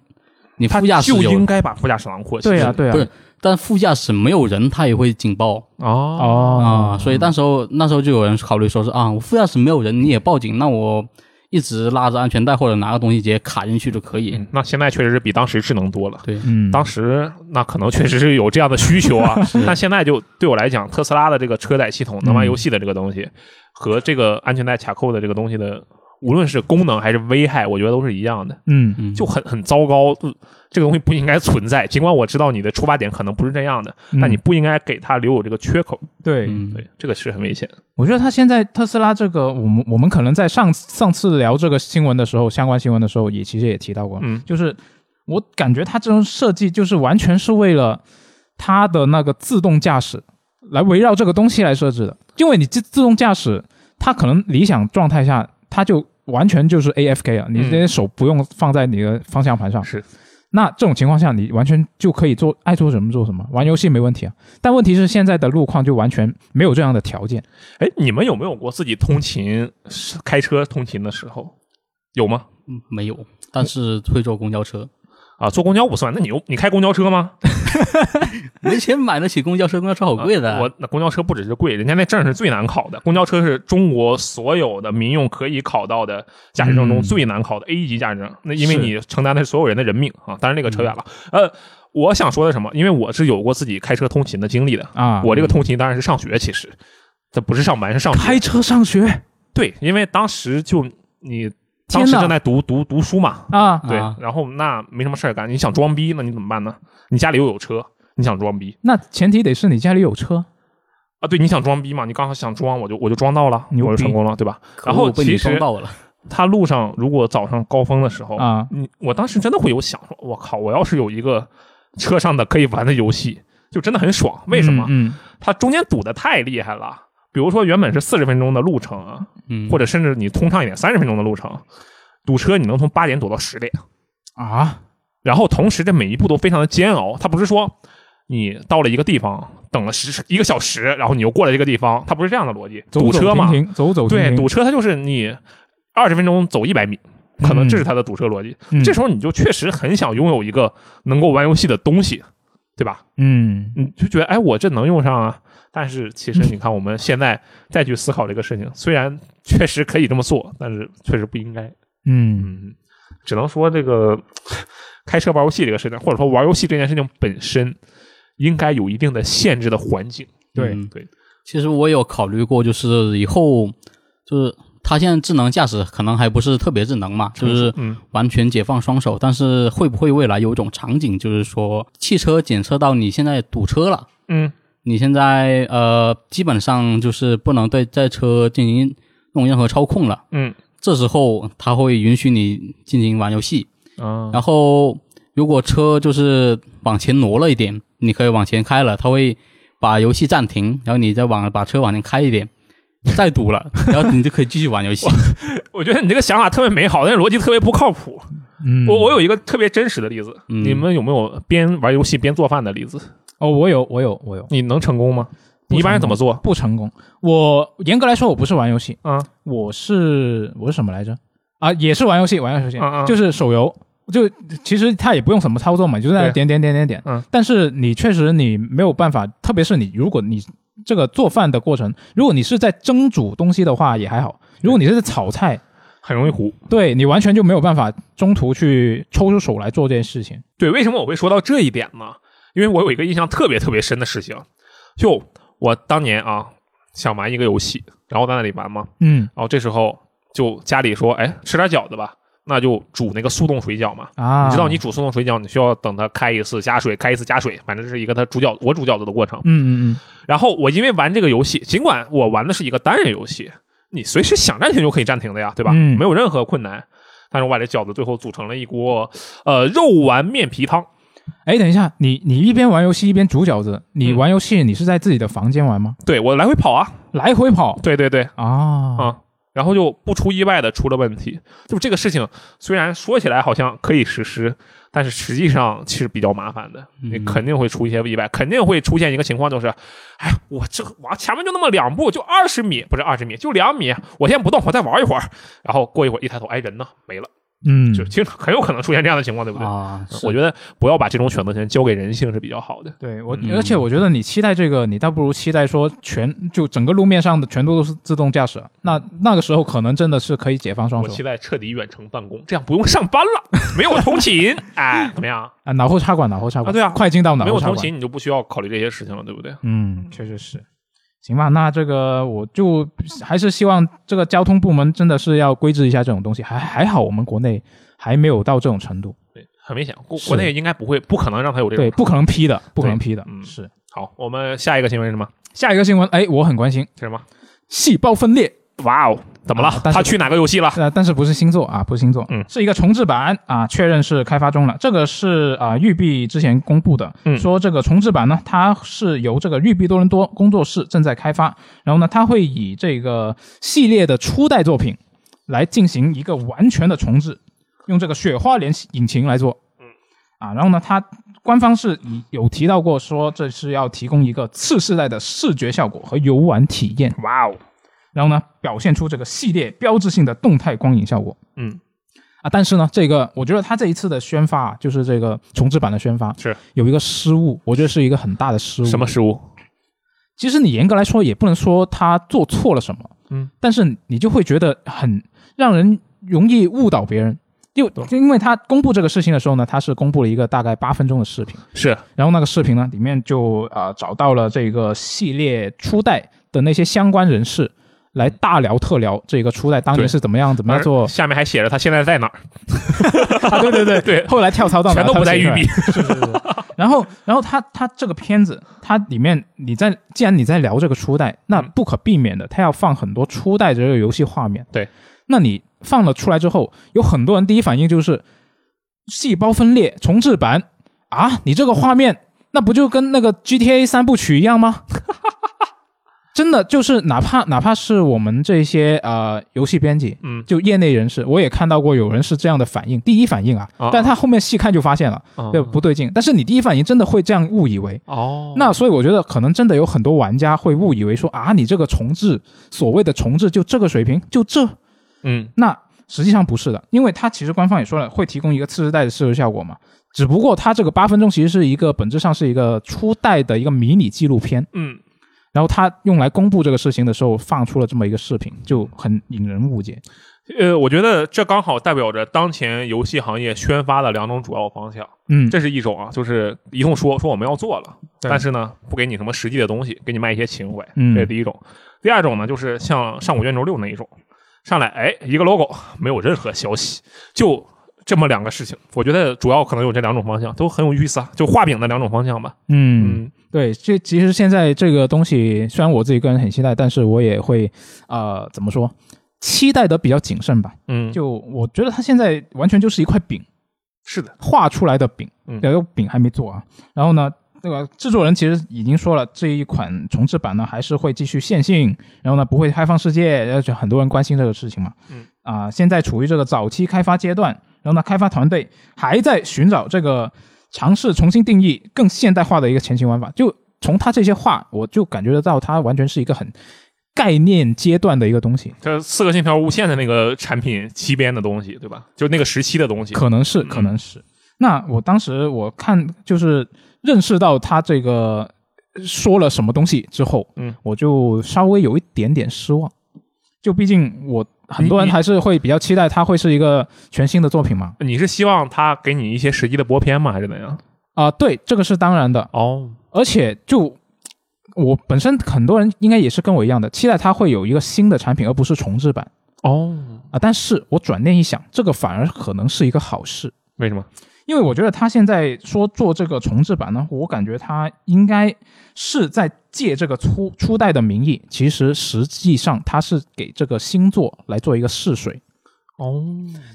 你副驾驶就应，该把副驾驶囊括。对呀、呀，对呀、不是但副驾驶没有人，他也会警报哦哦啊。所以那时候那时候就有人考虑说是啊，我副驾驶没有人，你也报警，那我一直拉着安全带或者拿个东西直接卡进去就可以。嗯，那现在确实是比当时智能多了。对，嗯，当时那可能确实是有这样的需求啊，但现在就对我来讲，特斯拉的这个车载系统能玩游戏的这个东西，和这个安全带卡扣的这个东西的，无论是功能还是危害，我觉得都是一样的，嗯嗯，就很很糟糕。就这个东西不应该存在，尽管我知道你的出发点可能不是这样的，嗯但你不应该给它留有这个缺口。对，嗯对，这个是很危险。我觉得他现在特斯拉这个，我们我们可能在上上次聊这个新闻的时候，相关新闻的时候也其实也提到过，嗯就是我感觉它这种设计就是完全是为了它的那个自动驾驶来围绕这个东西来设置的，因为你自自动驾驶，它可能理想状态下它就完全就是 AFK 了，你嗯这些手不用放在你的方向盘上，是那这种情况下，你完全就可以做爱做什么做什么，玩游戏没问题啊。但问题是现在的路况就完全没有这样的条件。哎，你们有没有过自己通勤、开车通勤的时候？有吗？嗯没有，但是会坐公交车。啊，坐公交不算，那你又你开公交车吗？没钱买得起公交车，公交车好贵的。啊我那公交车不只是贵，人家那证是最难考的。公交车是中国所有的民用可以考到的驾驶证中嗯最难考的 A 级驾驶证。那因为你承担的是所有人的人命啊。当然这个扯远了。呃，我想说的什么？因为我是有过自己开车通勤的经历的。啊，我这个通勤当然是上学，其实这不是上班，是上学。开车上学对，因为当时就你当时正在读读读书嘛，啊，对，啊然后那没什么事儿干，你想装逼，那你怎么办呢？你家里又有车，你想装逼那前提得是你家里有车。啊？对，你想装逼嘛？你刚好想装，我就我就装到了，牛我就成功了，对吧？然后恶被你其实装到了。他路上如果早上高峰的时候啊，你我当时真的会有想说，我靠，我要是有一个车上的可以玩的游戏，就真的很爽。为什么？嗯，它中间堵的太厉害了。比如说原本是四十分钟的路程啊，嗯，或者甚至你通畅一点，三十分钟的路程，堵车你能从八点堵到十点。嗯啊，然后同时这每一步都非常的煎熬。它不是说你到了一个地方等了十一个小时，然后你又过了这个地方，它不是这样的逻辑。堵车嘛，走走停对，堵车它就是你二十分钟走一百米，可能这是它的堵车逻辑。嗯这时候你就确实很想拥有一个能够玩游戏的东西，对吧？嗯你就觉得哎，我这能用上啊。但是其实你看，我们现在再去思考这个事情，虽然确实可以这么做，但是确实不应该。嗯嗯，只能说这个开车玩游戏这个事情，或者说玩游戏这件事情本身，应该有一定的限制的环境。对嗯对，其实我有考虑过，就是以后就是它现在智能驾驶可能还不是特别智能嘛，就是嗯完全解放双手，但是会不会未来有一种场景，就是说汽车检测到你现在堵车了，嗯你现在呃基本上就是不能对这车进行弄任何操控了，嗯这时候它会允许你进行玩游戏，啊然后如果车就是往前挪了一点，你可以往前开了，它会把游戏暂停，然后你再往把车往前开一点，再堵了，然后你就可以继续玩游戏。我觉得你这个想法特别美好，但是逻辑特别不靠谱。嗯，我我有一个特别真实的例子，嗯你们有没有边玩游戏边做饭的例子？哦，我有我有我有，你能成功吗？你一般人怎么做？不成功。我严格来说，我不是玩游戏，啊我是我是什么来着？啊，也是玩游戏，玩游戏，就是手游。就其实它也不用什么操作嘛，就在那点点点点点。嗯。但是你确实你没有办法，特别是你如果你这个做饭的过程，如果你是在蒸煮东西的话也还好，如果你是在炒菜，很容易糊。对你完全就没有办法中途去抽出手来做这件事情。对，为什么我会说到这一点呢？因为我有一个印象特别特别深的事情，就我当年啊想玩一个游戏，然后在那里玩嘛，嗯然后这时候就家里说，哎，吃点饺子吧，那就煮那个速冻水饺嘛。啊，你知道你煮速冻水饺，你需要等它开一次加水，开一次加水，反正这是一个它煮饺我煮饺子的过程。嗯嗯然后我因为玩这个游戏，尽管我玩的是一个单人游戏，你随时想暂停就可以暂停的呀，对吧？嗯没有任何困难。但是我把这饺子最后煮成了一锅呃肉丸面皮汤。嗯，哎，等一下，你你一边玩游戏一边煮饺子，你嗯玩游戏你是在自己的房间玩吗？对我来回跑啊，来回跑对对对啊啊，然后就不出意外的出了问题。就这个事情虽然说起来好像可以实施，但是实际上其实比较麻烦的，你嗯肯定会出一些意外，肯定会出现一个情况就是，哎，我这个往前面就那么两步，就二十米，不是二十米，就两米，我先不动，我再玩一会儿，然后过一会儿一抬头，哎，人呢？没了，嗯，就其实很有可能出现这样的情况，对不对？啊，我觉得不要把这种选择权交给人性是比较好的。对我，嗯而且我觉得你期待这个，你倒不如期待说全就整个路面上的全都都是自动驾驶，那那个时候可能真的是可以解放双手我期待彻底远程办公，这样不用上班了，没有通勤，哎，怎么样？啊，脑后插管，脑后插管啊对啊快进到脑没有后插管，通勤你就不需要考虑这些事情了，对不对？嗯，确实是。行吧，那这个我就还是希望这个交通部门真的是要规制一下这种东西，还还好我们国内还没有到这种程度，对，很明显，国国内应该不会，不可能让他有这种对，。不可能批的，不可能批的，嗯是。好，我们下一个新闻是什么？下一个新闻，哎，我很关心，是什么？细胞分裂，哇哦，怎么了？啊？他去哪个游戏了？呃，但是不是星座？啊，不是星座，嗯。是一个重置版啊，确认是开发中了。这个是啊、育碧之前公布的，嗯。说这个重置版呢，它是由这个育碧多伦多工作室正在开发，然后呢，它会以这个系列的初代作品来进行一个完全的重置，用这个雪花连引擎来做，嗯，啊，然后呢，它官方是有提到过说这是要提供一个次世代的视觉效果和游玩体验，哇哦，然后呢，表现出这个系列标志性的动态光影效果。嗯，啊，但是呢，这个我觉得他这一次的宣发啊，就是这个重置版的宣发是有一个失误，我觉得是一个很大的失误。什么？失误？其实你严格来说也不能说他做错了什么，嗯，但是你就会觉得很让人容易误导别人。就就因为他公布这个事情的时候呢，他是公布了一个大概八分钟的视频，是然后那个视频呢里面就啊、呃找到了这个系列初代的那些相关人士。来大聊特聊这个初代当年是怎么样怎么样做。下面还写着他现在在哪儿，啊，对对对。对。后来跳槽到哪全都不在育碧。是是是。然后，然后他他这个片子，它里面你在既然你在聊这个初代，那嗯。不可避免的，他要放很多初代这个游戏画面。对，那你放了出来之后，有很多人第一反应就是细胞分裂重置版。啊，你这个画面那不就跟那个 GTA 三部曲一样吗？真的就是哪怕哪怕是我们这些呃游戏编辑，嗯，就业内人士，我也看到过有人是这样的反应，第一反应啊，啊但他后面细看就发现了，啊。对不对劲。但是你第一反应真的会这样误以为，哦，那所以我觉得可能真的有很多玩家会误以为说啊，你这个重置，所谓的重置就这个水平，就这，嗯。那实际上不是的，因为它其实官方也说了，会提供一个次世代的视觉效果嘛。只不过它这个八分钟其实是一个本质上是一个初代的一个迷你纪录片，嗯，然后他用来公布这个事情的时候放出了这么一个视频，就很引人误解。呃，我觉得这刚好代表着当前游戏行业宣发的两种主要方向。嗯，这是一种啊，就是一通说说我们要做了，但是呢，不给你什么实际的东西，给你卖一些情怀，嗯这是第一种。第二种呢，就是像上古卷轴六那一种，上来哎一个 logo 没有任何消息，就这么两个事情。我觉得主要可能有这两种方向，都很有意思啊，就画饼的两种方向吧。嗯，嗯对，这其实现在这个东西，虽然我自己个人很期待，但是我也会呃怎么说，期待的比较谨慎吧。嗯，就我觉得它现在完全就是一块饼，是的，画出来的饼，嗯这个饼还没做啊。然后呢，那个制作人其实已经说了，这一款重置版呢还是会继续线性，然后呢不会开放世界，而且很多人关心这个事情嘛。嗯。啊、现在处于这个早期开发阶段，然后呢，开发团队还在寻找这个尝试重新定义更现代化的一个前行玩法。就从他这些话，我就感觉得到，他完全是一个很概念阶段的一个东西。这四个信条无限的那个产品期边的东西，对吧？就那个时期的东西。可能是，可能是。那我当时我看就是认识到他这个说了什么东西之后，嗯，我就稍微有一点点失望。就毕竟我很多人还是会比较期待它会是一个全新的作品嘛。你是希望它给你一些实际的播片吗？还是怎样？啊、对，这个是当然的。哦，而且就我本身很多人应该也是跟我一样的，期待它会有一个新的产品，而不是重置版哦，啊。但是我转念一想，这个反而可能是一个好事。为什么？因为我觉得他现在说做这个重置版呢，我感觉他应该是在借这个初初代的名义，其实实际上他是给这个新作来做一个试水。哦，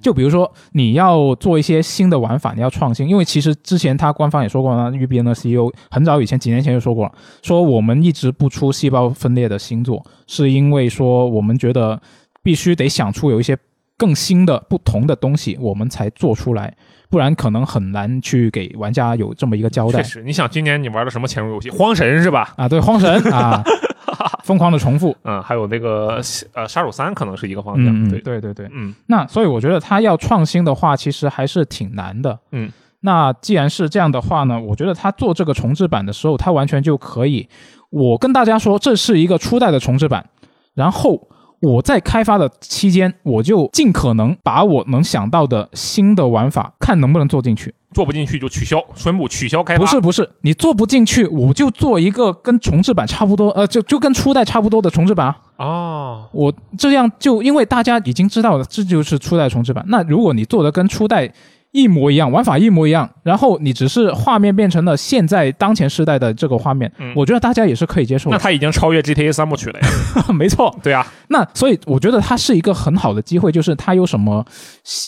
就比如说你要做一些新的玩法，你要创新，因为其实之前他官方也说过呢，UBN 的 CEO 很早以前几年前就说过了，说我们一直不出细胞分裂的新作，是因为说我们觉得必须得想出有一些更新的、不同的东西，我们才做出来，不然可能很难去给玩家有这么一个交代确实，你想今年你玩的什么潜入游戏？荒神是吧？啊。对，荒神啊，疯狂的重复，嗯，还有那个呃杀手三可能是一个方向。对，对对对。嗯那所以我觉得他要创新的话，其实还是挺难的。嗯，那既然是这样的话呢，我觉得他做这个重置版的时候，他完全就可以，我跟大家说这是一个初代的重置版，然后我在开发的期间，我就尽可能把我能想到的新的玩法，看能不能做进去。做不进去就取消，宣布取消开发。不是不是，你做不进去，我就做一个跟重置版差不多，呃，就就跟初代差不多的重置版啊。哦，我这样就因为大家已经知道了，这就是初代重置版。那如果你做的跟初代一模一样，玩法一模一样，然后你只是画面变成了现在当前时代的这个画面，嗯我觉得大家也是可以接受的。那他已经超越 GTA 三部曲了呀。没错，对啊，那所以我觉得它是一个很好的机会，就是它有什么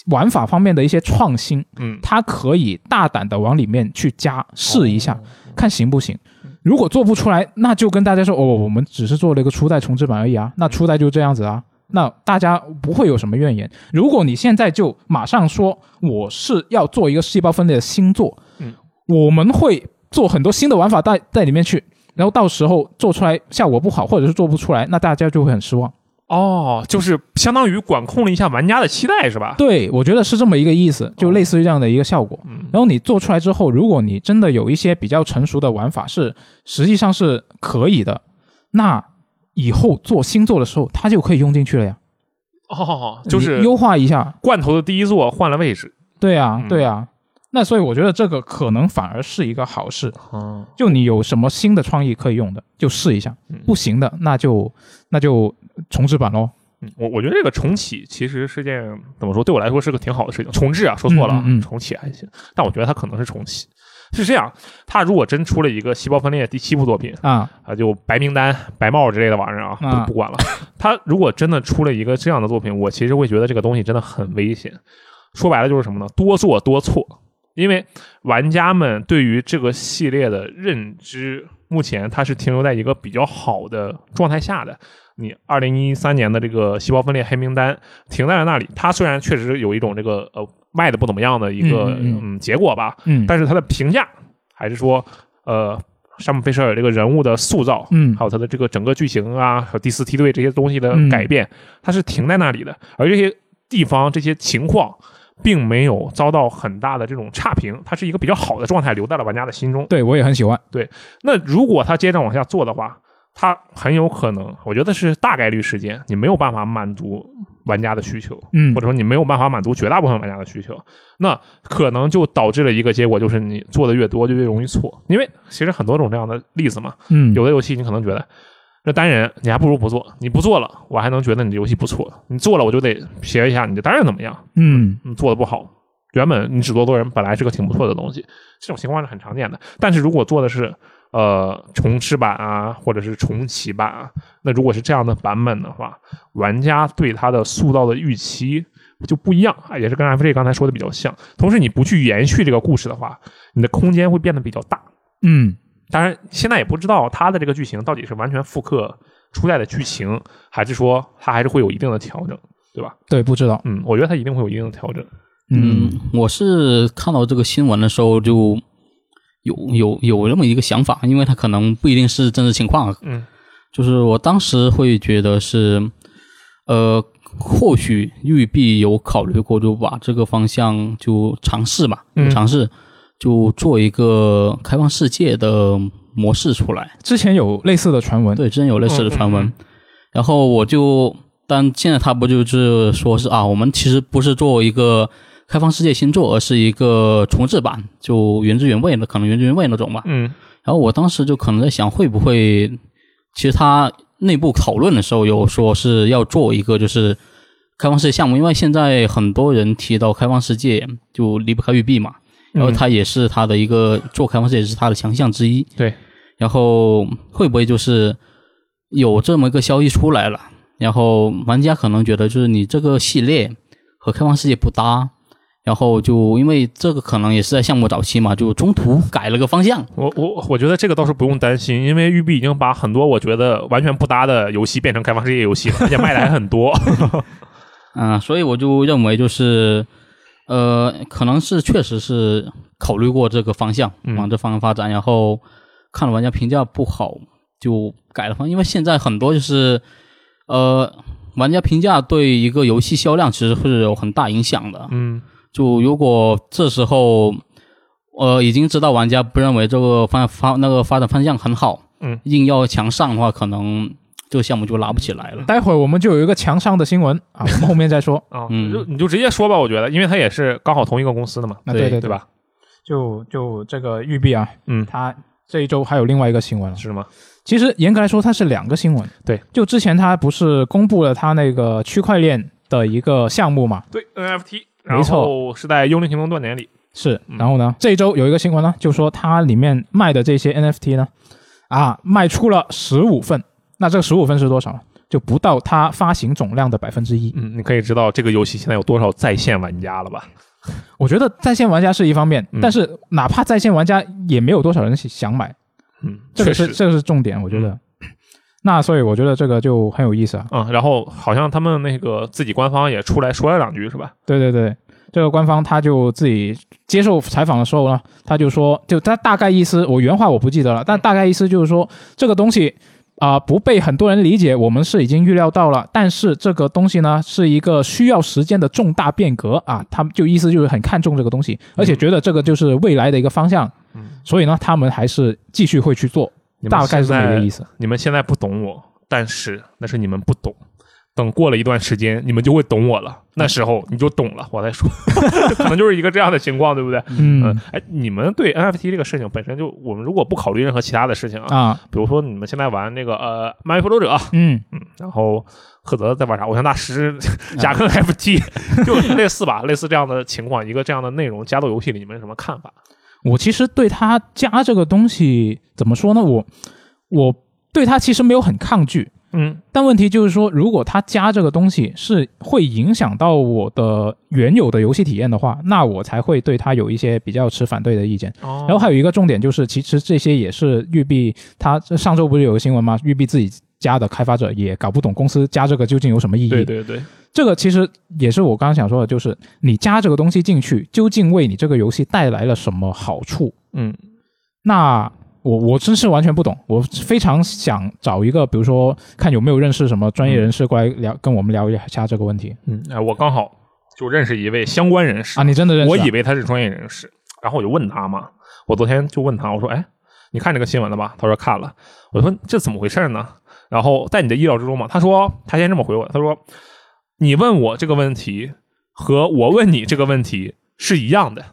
玩法方面的一些创新，嗯，它可以大胆的往里面去加试一下，哦看行不行。如果做不出来，那就跟大家说哦，我们只是做了一个初代重置版而已啊。那初代就这样子啊，那大家不会有什么怨言。如果你现在就马上说我是要做一个细胞分裂的新作，嗯，我们会做很多新的玩法带在里面去，然后到时候做出来效果不好，或者是做不出来，那大家就会很失望。哦，就是相当于管控了一下玩家的期待，是吧？对，我觉得是这么一个意思，就类似于这样的一个效果。嗯然后你做出来之后，如果你真的有一些比较成熟的玩法是实际上是可以的，那以后做新作的时候，它就可以用进去了呀。哦，就是优化一下。罐头的第一座换了位置。对啊嗯，对啊。那所以我觉得这个可能反而是一个好事。哦，就你有什么新的创意可以用的，就试一下嗯；不行的，那就那就重置版喽。嗯我我觉得这个重启其实是件怎么说，对我来说是个挺好的事情。重置啊，说错了嗯重启还行，但我觉得它可能是重启。是这样，他如果真出了一个细胞分裂第七部作品啊，啊，就白名单、白帽之类的玩意儿啊，啊不不管了。他如果真的出了一个这样的作品，我其实会觉得这个东西真的很危险。说白了就是什么呢？多做多错。因为玩家们对于这个系列的认知，目前它是停留在一个比较好的状态下的。你二零一三年的这个细胞分裂黑名单停在了那里，它虽然确实有一种这个呃卖的不怎么样的一个嗯结果吧，嗯，但是它的评价还是说呃山姆费舍尔这个人物的塑造，嗯还有他的这个整个剧情啊，还有第四梯队这些东西的嗯改变，它是停在那里的，而这些地方这些情况。并没有遭到很大的这种差评，它是一个比较好的状态，留在了玩家的心中。对我也很喜欢。对那如果他接着往下做的话，他很有可能，我觉得是大概率事件，你没有办法满足玩家的需求，嗯或者说你没有办法满足绝大部分玩家的需求，那可能就导致了一个结果，就是你做的越多就越容易错，因为其实很多种这样的例子嘛。嗯，有的游戏你可能觉得这单人你还不如不做，你不做了，我还能觉得你的游戏不错，你做了我就得学一下你的单人怎么样，嗯嗯，做的不好。原本你只做多人本来是个挺不错的东西，这种情况是很常见的。但是如果做的是呃重置版啊，或者是重启版啊，那如果是这样的版本的话，玩家对它的塑造的预期就不一样啊，也是跟 FJ 刚才说的比较像。同时，你不去延续这个故事的话，你的空间会变得比较大。嗯当然，现在也不知道它的这个剧情到底是完全复刻初代的剧情，还是说它还是会有一定的调整，对吧？对，不知道。嗯，我觉得它一定会有一定的调整。嗯嗯，我是看到这个新闻的时候就有有有这么一个想法，因为它可能不一定是真实情况，嗯就是我当时会觉得是，呃，或许育碧有考虑过，就把这个方向就尝试吧，嗯尝试就做一个开放世界的模式出来。之前有类似的传闻，对，之前有类似的传闻。嗯嗯然后我就，但现在他不就是说是啊，我们其实不是做一个开放世界新作，而是一个重制版，就原汁原味的，可能原汁原味那种吧。嗯然后我当时就可能在想，会不会，其实他内部讨论的时候有说是要做一个就是开放世界项目，因为现在很多人提到开放世界就离不开育碧嘛，然后它也是它的一个做开放世界是它的强项之一。对，然后会不会就是有这么一个消息出来了，然后玩家可能觉得就是你这个系列和开放世界不搭，然后就因为这个可能也是在项目早期嘛，就中途改了个方向。我我我觉得这个倒是不用担心，因为育碧已经把很多我觉得完全不搭的游戏变成开放世界游戏了，而且卖的还很多。嗯，所以我就认为就是，呃，可能是确实是考虑过这个方向，嗯往这方向发展，然后看了玩家评价不好，就改了方向。因为现在很多就是，呃，玩家评价对一个游戏销量其实是有很大影响的。嗯就如果这时候，呃，已经知道玩家不认为这个发发那个发展方向很好，嗯，硬要强上的话，可能这个项目就拉不起来了。待会儿我们就有一个强上的新闻啊，我们后面再说。啊，嗯你就你就直接说吧，我觉得，因为它也是刚好同一个公司的嘛，那对对对，对吧？就就这个育碧啊，嗯，它这一周还有另外一个新闻了。是吗？其实严格来说，它是两个新闻。对，就之前它不是公布了它那个区块链的一个项目嘛？对 NFT，没错然后是在《幽灵行动》断点里，是，嗯然后呢，这一周有一个新闻呢，就说它里面卖的这些 NFT 呢，啊，卖出了十五份。那这个十五份是多少？就不到它发行总量的百分之一。嗯，你可以知道这个游戏现在有多少在线玩家了吧？我觉得在线玩家是一方面，嗯但是哪怕在线玩家也没有多少人想买，嗯，这个，是这个是重点，我觉得。那所以我觉得这个就很有意思啊。嗯，然后好像他们那个自己官方也出来说了两句，是吧？对对对，这个官方他就自己接受采访的时候呢，他就说，就他大概意思，我原话我不记得了，但大概意思就是说，这个东西啊、不被很多人理解，我们是已经预料到了，但是这个东西呢是一个需要时间的重大变革啊，他们就意思就是很看重这个东西，而且觉得这个就是未来的一个方向，嗯，所以呢，他们还是继续会去做，大概是这个意思。你们现在不懂我，但是那是你们不懂。等过了一段时间，你们就会懂我了。那时候你就懂了，我再说，可能就是一个这样的情况，对不对？嗯嗯，哎，你们对 NFT 这个事情本身就，我们如果不考虑任何其他的事情啊，啊，比如说你们现在玩那个呃《漫威复仇者》，嗯然后赫泽在玩啥？偶像大师贾克 FT，就类似吧，类似这样的情况，一个这样的内容加到游戏里，你们有什么看法？我其实对他加这个东西怎么说呢？我我对他其实没有很抗拒，嗯但问题就是说，如果他加这个东西是会影响到我的原有的游戏体验的话，那我才会对他有一些比较持反对的意见。哦然后还有一个重点就是，其实这些也是育碧，他上周不是有个新闻吗？育碧自己家的开发者也搞不懂公司加这个究竟有什么意义。对对对，这个其实也是我刚刚想说的，就是你加这个东西进去，究竟为你这个游戏带来了什么好处？嗯那我我真是完全不懂，我非常想找一个，比如说看有没有认识什么专业人士过来聊，跟我们聊一下这个问题嗯，哎，我刚好就认识一位相关人士啊。你真的认识啊？我以为他是专业人士，然后我就问他嘛，我昨天就问他，我说，哎，你看这个新闻了吧？他说看了。我说这怎么回事呢？然后在你的意料之中嘛？他说他先这么回我，他说你问我这个问题和我问你这个问题是一样的。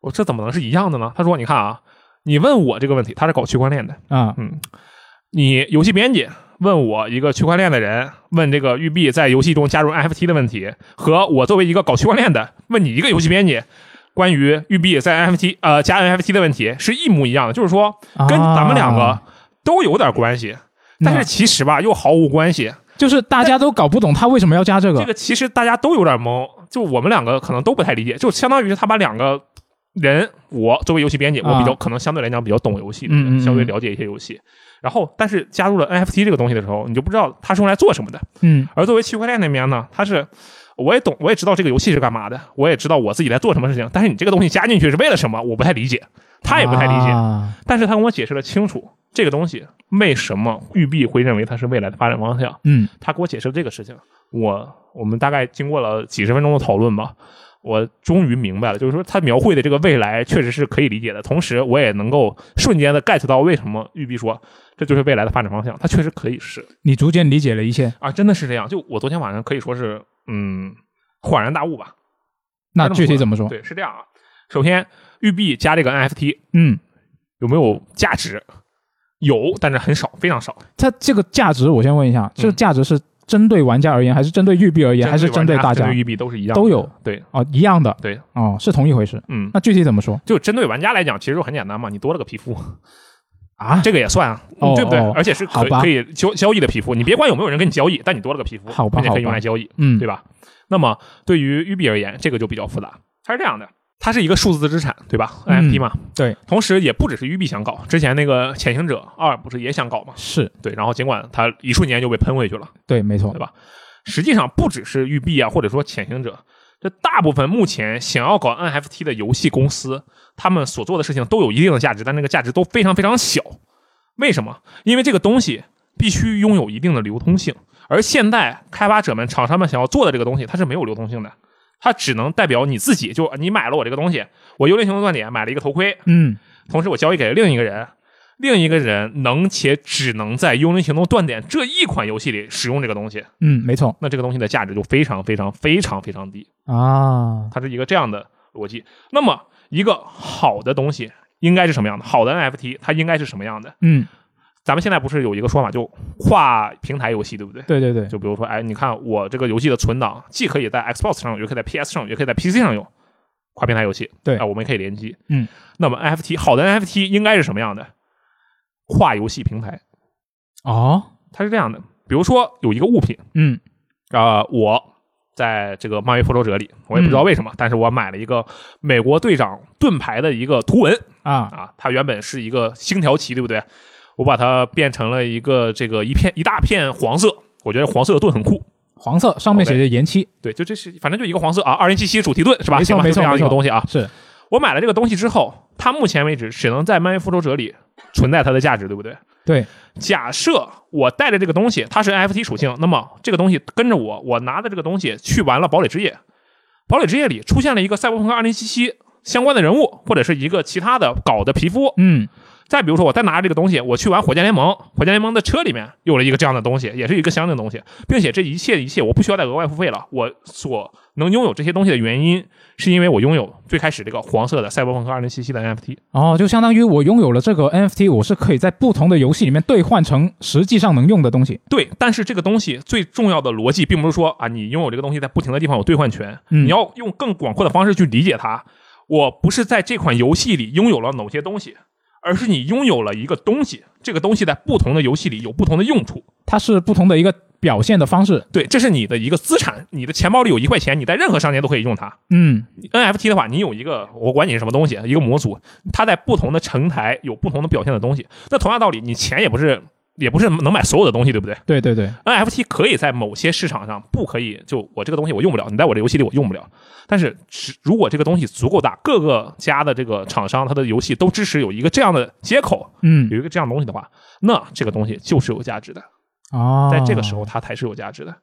我这怎么能是一样的呢？他说你看啊，你问我这个问题，他是搞区块链的，啊，嗯，你游戏编辑问我一个区块链的人问这个育碧在游戏中加入 NFT 的问题，和我作为一个搞区块链的问你一个游戏编辑关于育碧在 NFT 呃加 NFT 的问题是一模一样的，就是说跟咱们两个啊都有点关系，但是其实吧又毫无关系。就是大家都搞不懂他为什么要加这个。这个其实大家都有点懵，就我们两个可能都不太理解，就相当于是他把两个人，我作为游戏编辑，我比较啊可能相对来讲比较懂游戏，嗯嗯嗯相对了解一些游戏。然后，但是加入了 NFT 这个东西的时候，你就不知道它是用来做什么的。嗯而作为区块链那边呢，它是我也懂，我也知道这个游戏是干嘛的，我也知道我自己在做什么事情，但是你这个东西加进去是为了什么，我不太理解，他也不太理解。啊但是他跟我解释的清楚，这个东西为什么育碧会认为它是未来的发展方向。嗯他给我解释了这个事情，我我们大概经过了几十分钟的讨论吧，我终于明白了，就是说他描绘的这个未来确实是可以理解的，同时我也能够瞬间的 get 到为什么玉碧说这就是未来的发展方向，它确实可以是你逐渐理解了一切，啊，真的是这样。就我昨天晚上可以说是嗯恍然大悟吧。那具体怎么说？对，是这样啊。首先，玉碧加这个 NFT 嗯，有没有价值？有，但是很少，非常少。它这个价值，我先问一下，这个价值是针对玩家而言，还是针对玉碧而言，还是针对大家针对？玉碧都是一样的，都有对哦，一样的对，哦，是同一回事。嗯，那具体怎么说就针对玩家来讲，其实就很简单嘛，你多了个皮肤，啊？这个也算啊，哦对不对？哦而且是可可以交交易的皮肤，你别管有没有人跟你交易，但你多了个皮肤，好吧并且可以用来交易，嗯，对吧？那么对于育碧而言，这个就比较复杂。它是这样的，它是一个数字资产，对吧嗯？NFT 嘛，对，同时也不只是育碧想搞，之前那个《潜行者二》不是也想搞吗？是对，然后尽管它一瞬间就被喷回去了，对，没错对。吧？实际上不只是育碧啊，或者说潜行者，这大部分目前想要搞 NFT 的游戏公司，他们所做的事情都有一定的价值，但那个价值都非常非常小。为什么？因为这个东西必须拥有一定的流通性，而现在开发者们、厂商们想要做的这个东西，它是没有流通性的，它只能代表你自己。就你买了我这个东西，我幽灵行动断点买了一个头盔，嗯，同时我交易给了另一个人，另一个人能且只能在《幽灵行动：断点》这一款游戏里使用这个东西，嗯，没错那这个东西的价值就非常非常非常非常低，啊，它是一个这样的逻辑。那么，一个好的东西应该是什么样的？好的 NFT 它应该是什么样的？嗯，咱们现在不是有一个说法，就跨平台游戏，对不对？对对对，就比如说，哎，你看我这个游戏的存档，既可以在 Xbox 上用，也可以在 PS 上用，也可以在 PC 上用，跨平台游戏，对啊、我们也可以联机。嗯，那么 NFT 好的 NFT 应该是什么样的？跨游戏平台，哦，它是这样的，比如说有一个物品，嗯啊、我在这个漫威复仇者里，我也不知道为什么，但是我买了一个美国队长盾牌的一个图文啊，啊，它原本是一个星条旗，对不对？我把它变成了一个这个一片一大片黄色，我觉得黄色的盾很酷。黄色上面写着延期，对，就这是反正就一个黄色啊，二零七七主题盾是吧？没错没错没错一个东西啊。是我买了这个东西之后，它目前为止只能在漫威复仇者里存在它的价值，对不对？对，假设我带着这个东西，它是 NFT 属性，那么这个东西跟着我，我拿着这个东西去玩了堡垒之夜，堡垒之夜里出现了一个赛博朋克二零七七相关的人物，或者是一个其他的搞的皮肤。嗯再比如说，我再拿着这个东西，我去玩火箭联盟，火箭联盟的车里面有了一个这样的东西，也是一个相应的东西，并且这一切一切我不需要再额外付费了。我所能拥有这些东西的原因，是因为我拥有最开始这个黄色的赛博朋克二零七七的 NFT。哦，就相当于我拥有了这个 NFT，我是可以在不同的游戏里面兑换成实际上能用的东西。对，但是这个东西最重要的逻辑，并不是说啊，你拥有这个东西在不停的地方有兑换权，嗯你要用更广阔的方式去理解它。我不是在这款游戏里拥有了某些东西，而是你拥有了一个东西，这个东西在不同的游戏里有不同的用处。它是不同的一个表现的方式。对，这是你的一个资产，你的钱包里有一块钱，你在任何商店都可以用它。嗯 NFT 的话，你有一个，我管你是什么东西，一个模组，它在不同的城台有不同的表现的东西。那同样道理，你钱也不是也不是能买所有的东西，对不对？对对对，NFT 可以在某些市场上不可以，就我这个东西我用不了，你在我这游戏里我用不了。但是只如果这个东西足够大，各个家的这个厂商它的游戏都支持有一个这样的接口，嗯有一个这样的东西的话，那这个东西就是有价值的，哦，在这个时候它才是有价值的。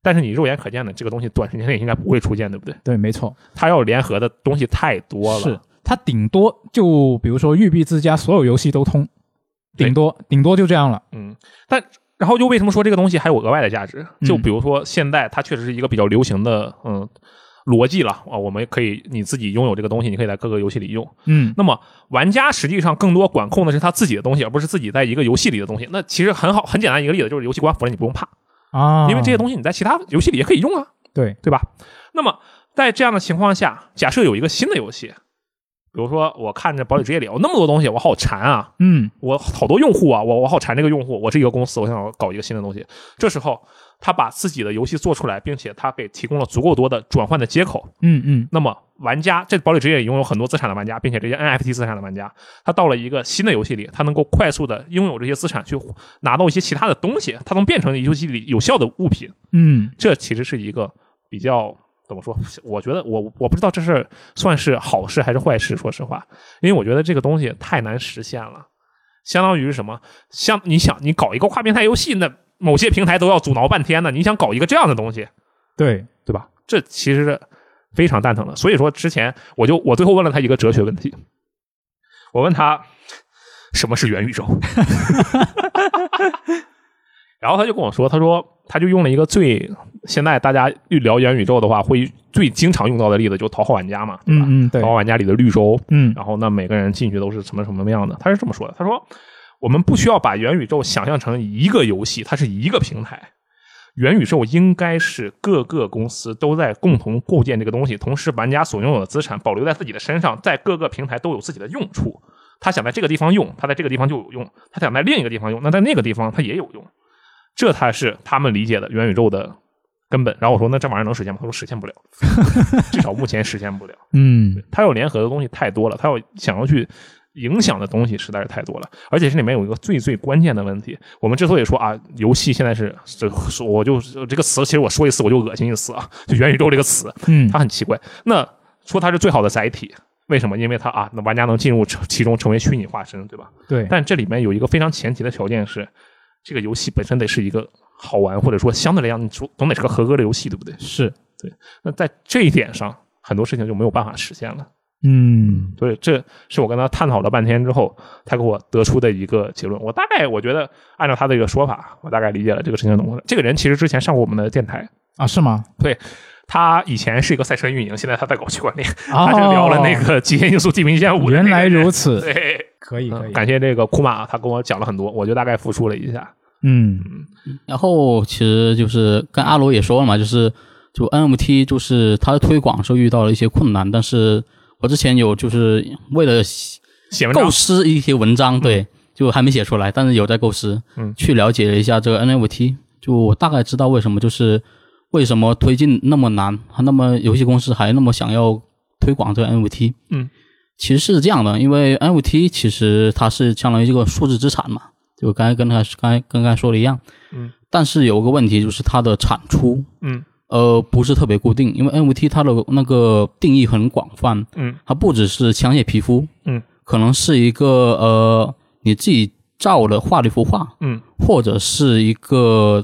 但是你肉眼可见的这个东西，短时间内应该不会出现，对不对？对，没错，它要联合的东西太多了。是它顶多就比如说育碧自家所有游戏都通，对顶多顶多就这样了。嗯，但然后又为什么说这个东西还有额外的价值？就嗯比如说现在它确实是一个比较流行的嗯逻辑了啊，我们可以你自己拥有这个东西，你可以在各个游戏里用。嗯那么玩家实际上更多管控的是他自己的东西，而不是自己在一个游戏里的东西。那其实很好，很简单一个例子就是游戏官服了你不用怕，啊，因为这些东西你在其他游戏里也可以用啊，对，对吧？那么在这样的情况下，假设有一个新的游戏。比如说，我看着《堡垒之夜》里有那么多东西，我好馋啊！嗯我好多用户啊，我我好馋这个用户，我是一个公司，我想要搞一个新的东西。这时候，他把自己的游戏做出来，并且他给提供了足够多的转换的接口。嗯嗯那么，玩家这堡垒之夜拥有很多资产的玩家，并且这些 NFT 资产的玩家，他到了一个新的游戏里，他能够快速的拥有这些资产，去拿到一些其他的东西，他能变成游戏里有效的物品。嗯，这其实是一个比较怎么说？我觉得我我不知道这是算是好事还是坏事。说实话，因为我觉得这个东西太难实现了，相当于是什么？像你想你搞一个跨平台游戏，那某些平台都要阻挠半天呢。你想搞一个这样的东西，对，对吧？这其实非常蛋疼的。所以说之前我就我最后问了他一个哲学问题，我问他什么是元宇宙 然后他就跟我说，他说他就用了一个最现在大家一聊元宇宙的话会最经常用到的例子，就《头号玩家》嘛，对吧？嗯嗯，对头号，玩家》里的绿洲，嗯然后那，每个人进去都是什么什么样的？他是这么说的：他说，我们不需要把元宇宙想象成一个游戏，它是一个平台。元宇宙应该是各个公司都在共同构建这个东西，同时玩家所拥有的资产保留在自己的身上，在各个平台都有自己的用处。他想在这个地方用，他在这个地方就有用；他想在另一个地方用，那在那个地方他也有用。这才是他们理解的元宇宙的根本。然后我说，那这玩意儿能实现吗？他说实现不了，至少目前实现不了。嗯他要联合的东西太多了，他要想要去影响的东西实在是太多了，而且这里面有一个最最关键的问题。我们之所以说啊，游戏现在是这说我就这个词，其实我说一次我就恶心一次啊，就元宇宙这个词，嗯它很奇怪。那说它是最好的载体，为什么？因为它啊，那玩家能进入其中成为虚拟化身，对吧？对，但这里面有一个非常前提的条件是，这个游戏本身得是一个好玩，或者说相对来讲，你总总得是个合格的游戏，对不对？是对，那在这一点上，很多事情就没有办法实现了。嗯所以这是我跟他探讨了半天之后，他给我得出的一个结论。我大概我觉得按照他的一个说法，我大概理解了这个事情怎么回事。这个人其实之前上过我们的电台，啊，是吗？对他以前是一个赛车运营，现在他在搞区块链，哦他就聊了那个极限竞速地平线五。原来如此，对，可以可以，感谢这个库马，他跟我讲了很多，我就大概复述了一下。嗯。然后其实就是跟阿罗也说了嘛，就是就 NFT 就是它的推广时候遇到了一些困难，但是我之前有就是为了写构思一些文章，对，就还没写出来，但是有在构思，嗯。去了解了一下这个 NFT，就我大概知道为什么就是为什么推进那么难，那么游戏公司还那么想要推广这个 NFT，嗯，其实是这样的，因为 NFT 其实它是相当于这个数字资产嘛，就刚才跟他刚才跟刚才说的一样，嗯，但是有个问题就是它的产出，嗯。呃，不是特别固定，因为 NFT 它的那个定义很广泛，嗯。它不只是枪械皮肤，嗯，可能是一个呃你自己照的画的一幅画，嗯。或者是一个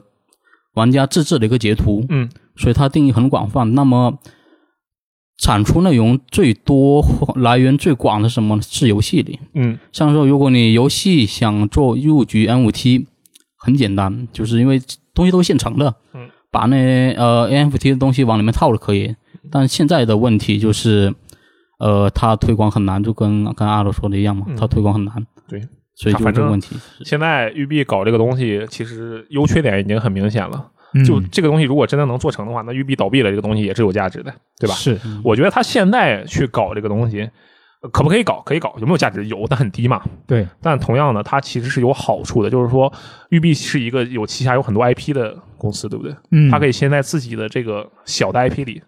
玩家自制的一个截图，嗯。所以它定义很广泛。那么产出内容最多、来源最广的是什么呢？是游戏里。嗯像说，如果你游戏想做入局 NFT，很简单，就是因为东西都是现成的，嗯，把那呃 NFT 的东西往里面套就可以。但现在的问题就是，呃，它推广很难，就跟跟阿罗说的一样嘛，嗯它推广很难。对，所以就这个问题。现在育碧搞这个东西，其实优缺点已经很明显了。嗯就这个东西，如果真的能做成的话，那育碧倒闭了，这个东西也是有价值的，对吧？是，我觉得他现在去搞这个东西，呃可不可以搞？可以搞，有没有价值？有，但很低嘛。对，但同样的，它其实是有好处的，就是说，育碧是一个有旗下有很多 IP 的公司，对不对？嗯，它可以先在自己的这个小的 IP 里、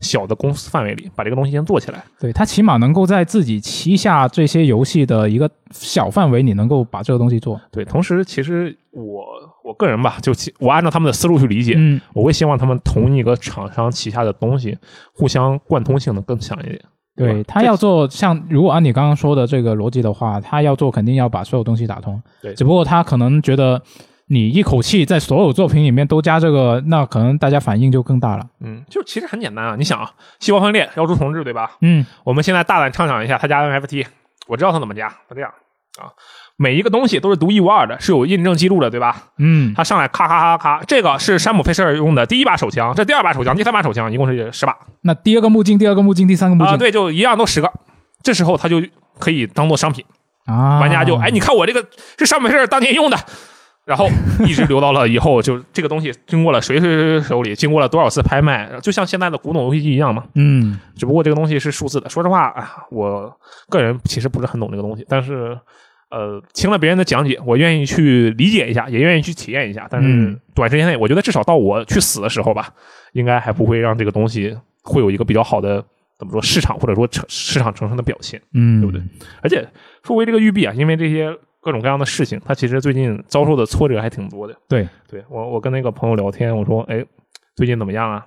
小的公司范围里，把这个东西先做起来。对他起码能够在自己旗下这些游戏的一个小范围，你能够把这个东西做。对，同时，其实我我个人吧，就其我按照他们的思路去理解，嗯，我会希望他们同一个厂商旗下的东西互相贯通性能更强一点。对他要做像，如果按你刚刚说的这个逻辑的话，他要做肯定要把所有东西打通。对只不过他可能觉得你一口气在所有作品里面都加这个，那可能大家反应就更大了。嗯，就其实很简单啊，你想啊，细胞分裂、妖蛛重置，对吧？嗯我们现在大胆畅想一下，他加 NFT，我知道他怎么加，他这样啊，每一个东西都是独一无二的，是有印证记录的，对吧？嗯，他上来咔咔咔咔，这个是山姆费舍尔用的第一把手枪，这第二把手枪，第三把手枪，一共是十把那第二个目镜，第二个目镜，第三个目镜啊，镜对，就一样都十个。这时候他就可以当做商品，啊，玩家就哎，你看我这个是山姆费舍尔当年用的，然后一直留到了以后，就这个东西经过了谁谁谁手里，经过了多少次拍卖，就像现在的古董游戏机一样嘛。嗯只不过这个东西是数字的。说实话，啊，我个人其实不是很懂这个东西，但是呃，听了别人的讲解，我愿意去理解一下，也愿意去体验一下。但是嗯短时间内，我觉得至少到我去死的时候吧，应该还不会让这个东西会有一个比较好的怎么说市场或者说成市场呈现的表现。嗯，对不对？而且说回这个育碧啊，因为这些各种各样的事情，他其实最近遭受的挫折还挺多的。对，对我我跟那个朋友聊天，我说，哎，最近怎么样啊？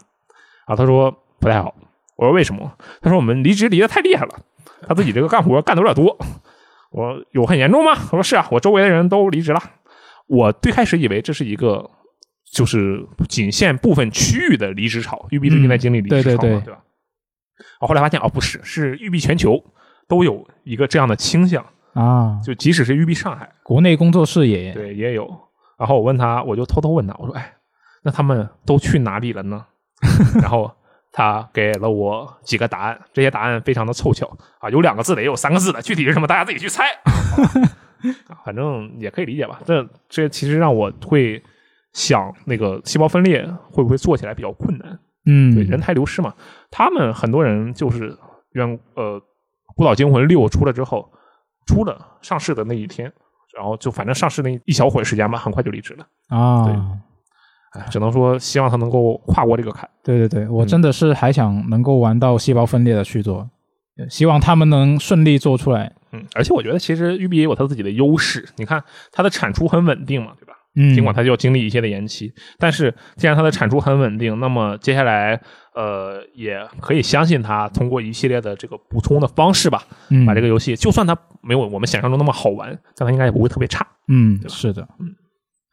啊，他说不太好。我说为什么？他说我们离职离得太厉害了，他自己这个干活干的有点多。我说有很严重吗？我说是啊，我周围的人都离职了。我最开始以为这是一个就是仅限部分区域的离职潮，育碧最近在经历离职潮嘛，对对对对吧？我后来发现哦，不是，是育碧全球都有一个这样的倾向，啊，就即使是育碧上海，国内工作室也对也有。然后我问他，我就偷偷问他，我说：“哎，那他们都去哪里了呢？” 然后他给了我几个答案，这些答案非常的凑巧啊，有两个字的，也有三个字的，具体是什么大家自己去猜。啊 反正也可以理解吧。这这其实让我会想，那个细胞分裂会不会做起来比较困难？嗯，对，人才流失嘛。他们很多人就是原呃，《孤岛惊魂六》出了之后，出了上市的那一天，然后就反正上市那一小会时间吧，很快就离职了。啊，对哎，只能说希望他能够跨过这个坎。对对对，我嗯真的是还想能够玩到细胞分裂的续作，呃希望他们能顺利做出来。嗯，而且我觉得其实育碧也有它自己的优势，你看它的产出很稳定嘛，对吧？嗯，尽管它就要经历一些的延期，但是既然它的产出很稳定，那么接下来呃也可以相信它通过一系列的这个补充的方式吧，嗯把这个游戏就算它没有我们想象中那么好玩，但它应该也不会特别差。嗯，是的，嗯。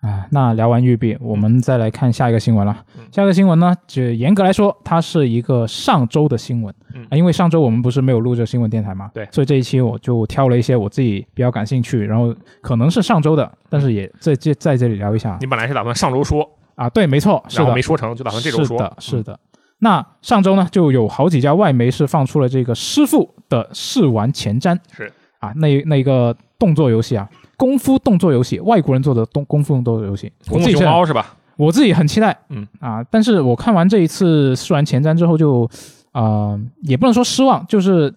啊，那聊完育碧，我们再来看下一个新闻了。嗯下一个新闻呢，就严格来说，它是一个上周的新闻、嗯啊，因为上周我们不是没有录这个新闻电台嘛，对所以这一期我就挑了一些我自己比较感兴趣，然后可能是上周的，但是也在这在这里聊一下你本来是打算上周说，啊。对，没错，是的没，说成，就打算这周说。是的，是的。那上周呢，就有好几家外媒是放出了这个师傅的试玩前瞻，是啊，那那个动作游戏啊，功夫动作游戏，外国人做的动功夫动作游戏，我功夫自己是熊猫是吧？我自己很期待，嗯啊，但是我看完这一次试玩前瞻之后就，呃，也不能说失望，就是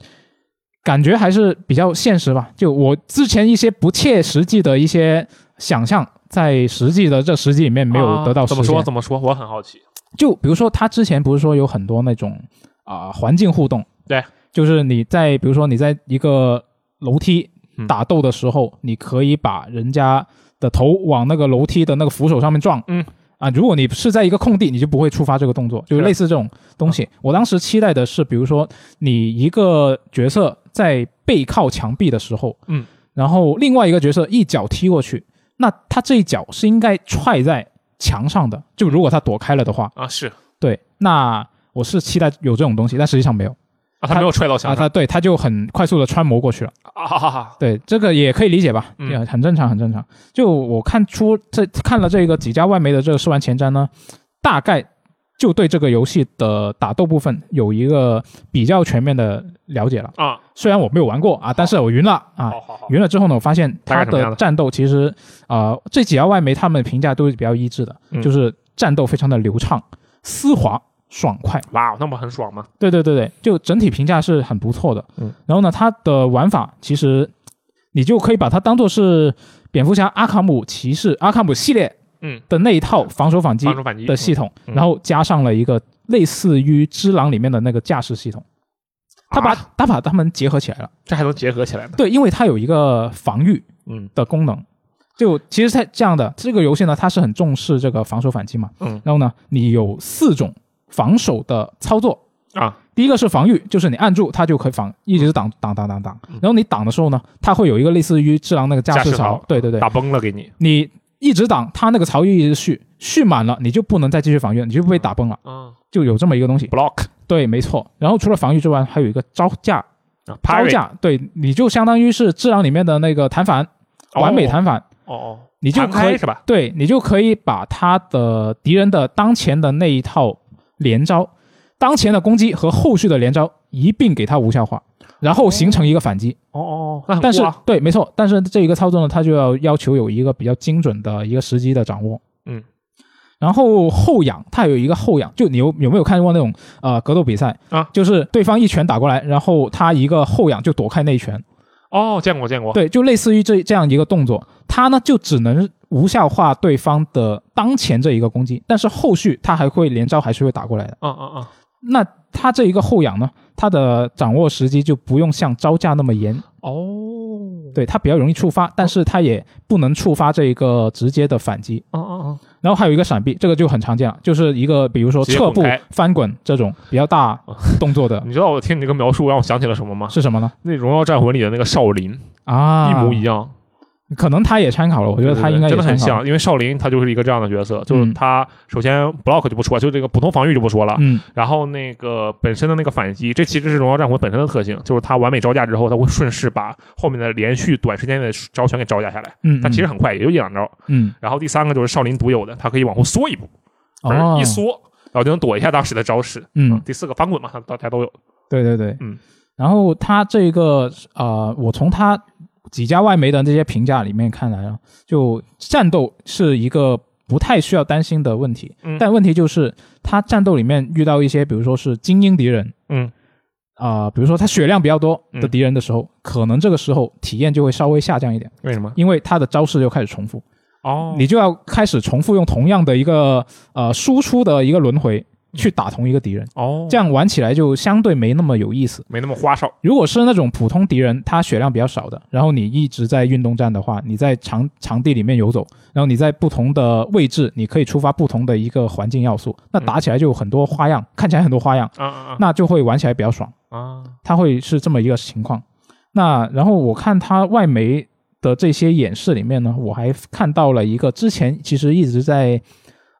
感觉还是比较现实吧。就我之前一些不切实际的一些想象，在实际的这实际里面没有得到怎么说？怎么说？我很好奇。就比如说，他之前不是说有很多那种啊、环境互动，对，就是你在比如说你在一个楼梯嗯。打斗的时候，你可以把人家的头往那个楼梯的那个扶手上面撞，嗯。啊，如果你是在一个空地，你就不会触发这个动作，就是。是类似这种东西。我当时期待的是，比如说你一个角色在背靠墙壁的时候，嗯，然后另外一个角色一脚踢过去，那他这一脚是应该踹在墙上的。就如果他躲开了的话，啊，是对，那我是期待有这种东西，但实际上没有啊，他没有踹到墙啊，上他对他就很快速的穿模过去了。啊哈哈哈。对，这个也可以理解吧，嗯也很正常，很正常。就我看出这看了这个几家外媒的这个试玩前瞻呢，大概就对这个游戏的打斗部分有一个比较全面的了解了。啊，虽然我没有玩过啊，但是我云了啊，好好好，云了之后呢，我发现它的的战斗其实啊、呃这几家外媒他们的评价都是比较一致的，嗯就是战斗非常的流畅、丝滑、爽快。哇，那么很爽吗？对对对对，就整体评价是很不错的。嗯，然后呢，它的玩法其实你就可以把它当做是蝙蝠侠阿卡姆骑士阿卡姆系列嗯，的那一套防守反击防守反击的系统，嗯然后加上了一个类似于《只狼》里面的那个驾驶系统，他把、啊它把他们结合起来了。这还能结合起来呢。对，因为它有一个防御嗯的功能。就其实它这样的这个游戏呢，它是很重视这个防守反击嘛。嗯然后呢，你有四种防守的操作，啊，第一个是防御，就是你按住它就可以防，一直挡挡挡挡挡。然后你挡的时候呢，它会有一个类似于智狼那个驾驶槽对对对，打崩了给你。你一直挡，他那个槽一直续，续满了，你就不能再继续防御了，你就被打崩了，嗯就有这么一个东西。，block。对，没错。然后除了防御之外，还有一个招架，啊。招架，对，你就相当于是智狼里面的那个弹反，完美弹反，哦哦，你就可以是吧？对你就可以把他的敌人的当前的那一套连招、当前的攻击和后续的连招一并给他无效化，然后形成一个反击。哦哦哦，那很但是对，没错，但是这一个操作呢，它就要要求有一个比较精准的一个时机的掌握。嗯。然后后仰，它有一个后仰，就你有有没有看过那种呃格斗比赛啊？就是对方一拳打过来，然后他一个后仰就躲开那一拳，哦，见过见过。对，就类似于这这样一个动作，它呢就只能无效化对方的当前这一个攻击，但是后续他还会连招，还是会打过来的。嗯嗯嗯，那它这一个后仰呢，它的掌握时机就不用像招架那么严，哦，对它比较容易触发，但是它也不能触发这一个直接的反击。哦哦哦，然后还有一个闪避，这个就很常见了，就是一个比如说侧步翻滚这种比较大动作的，你知道我听你这个描述让我想起了什么吗？是什么呢？那《荣耀战魂》里的那个少林啊，一模一样。可能他也参考了，我觉得他应该也真的很。像，因为少林他就是一个这样的角色，就是嗯他首先 block 就不说，就这个普通防御就不说了，嗯然后那个本身的那个反击，这其实是荣耀战魂本身的特性，就是他完美招架之后，他会顺势把后面的连续短时间内的招全给招架下来，嗯，但其实很快，也就一两招。嗯然后第三个就是少林独有的，他可以往后缩一步，哦一缩，然后就能躲一下当时的招式。嗯第四个翻滚嘛，它大家都有。对对对，嗯。然后他这个呃，我从他几家外媒的这些评价里面看来啊，就战斗是一个不太需要担心的问题。嗯但问题就是他战斗里面遇到一些，比如说是精英敌人，嗯啊、比如说他血量比较多的嗯敌人的时候，可能这个时候体验就会稍微下降一点，为什么？因为他的招式又开始重复，哦，你就要开始重复用同样的一个呃输出的一个轮回去打同一个敌人，哦，这样玩起来就相对没那么有意思。没那么花哨。如果是那种普通敌人，他血量比较少的，然后你一直在运动战的话，你在场场地里面游走，然后你在不同的位置，你可以触发不同的一个环境要素，那打起来就有很多花样，看起来很多花样，啊啊啊那就会玩起来比较爽。啊啊！它会是这么一个情况。那然后我看它外媒的这些演示里面呢，我还看到了一个之前其实一直在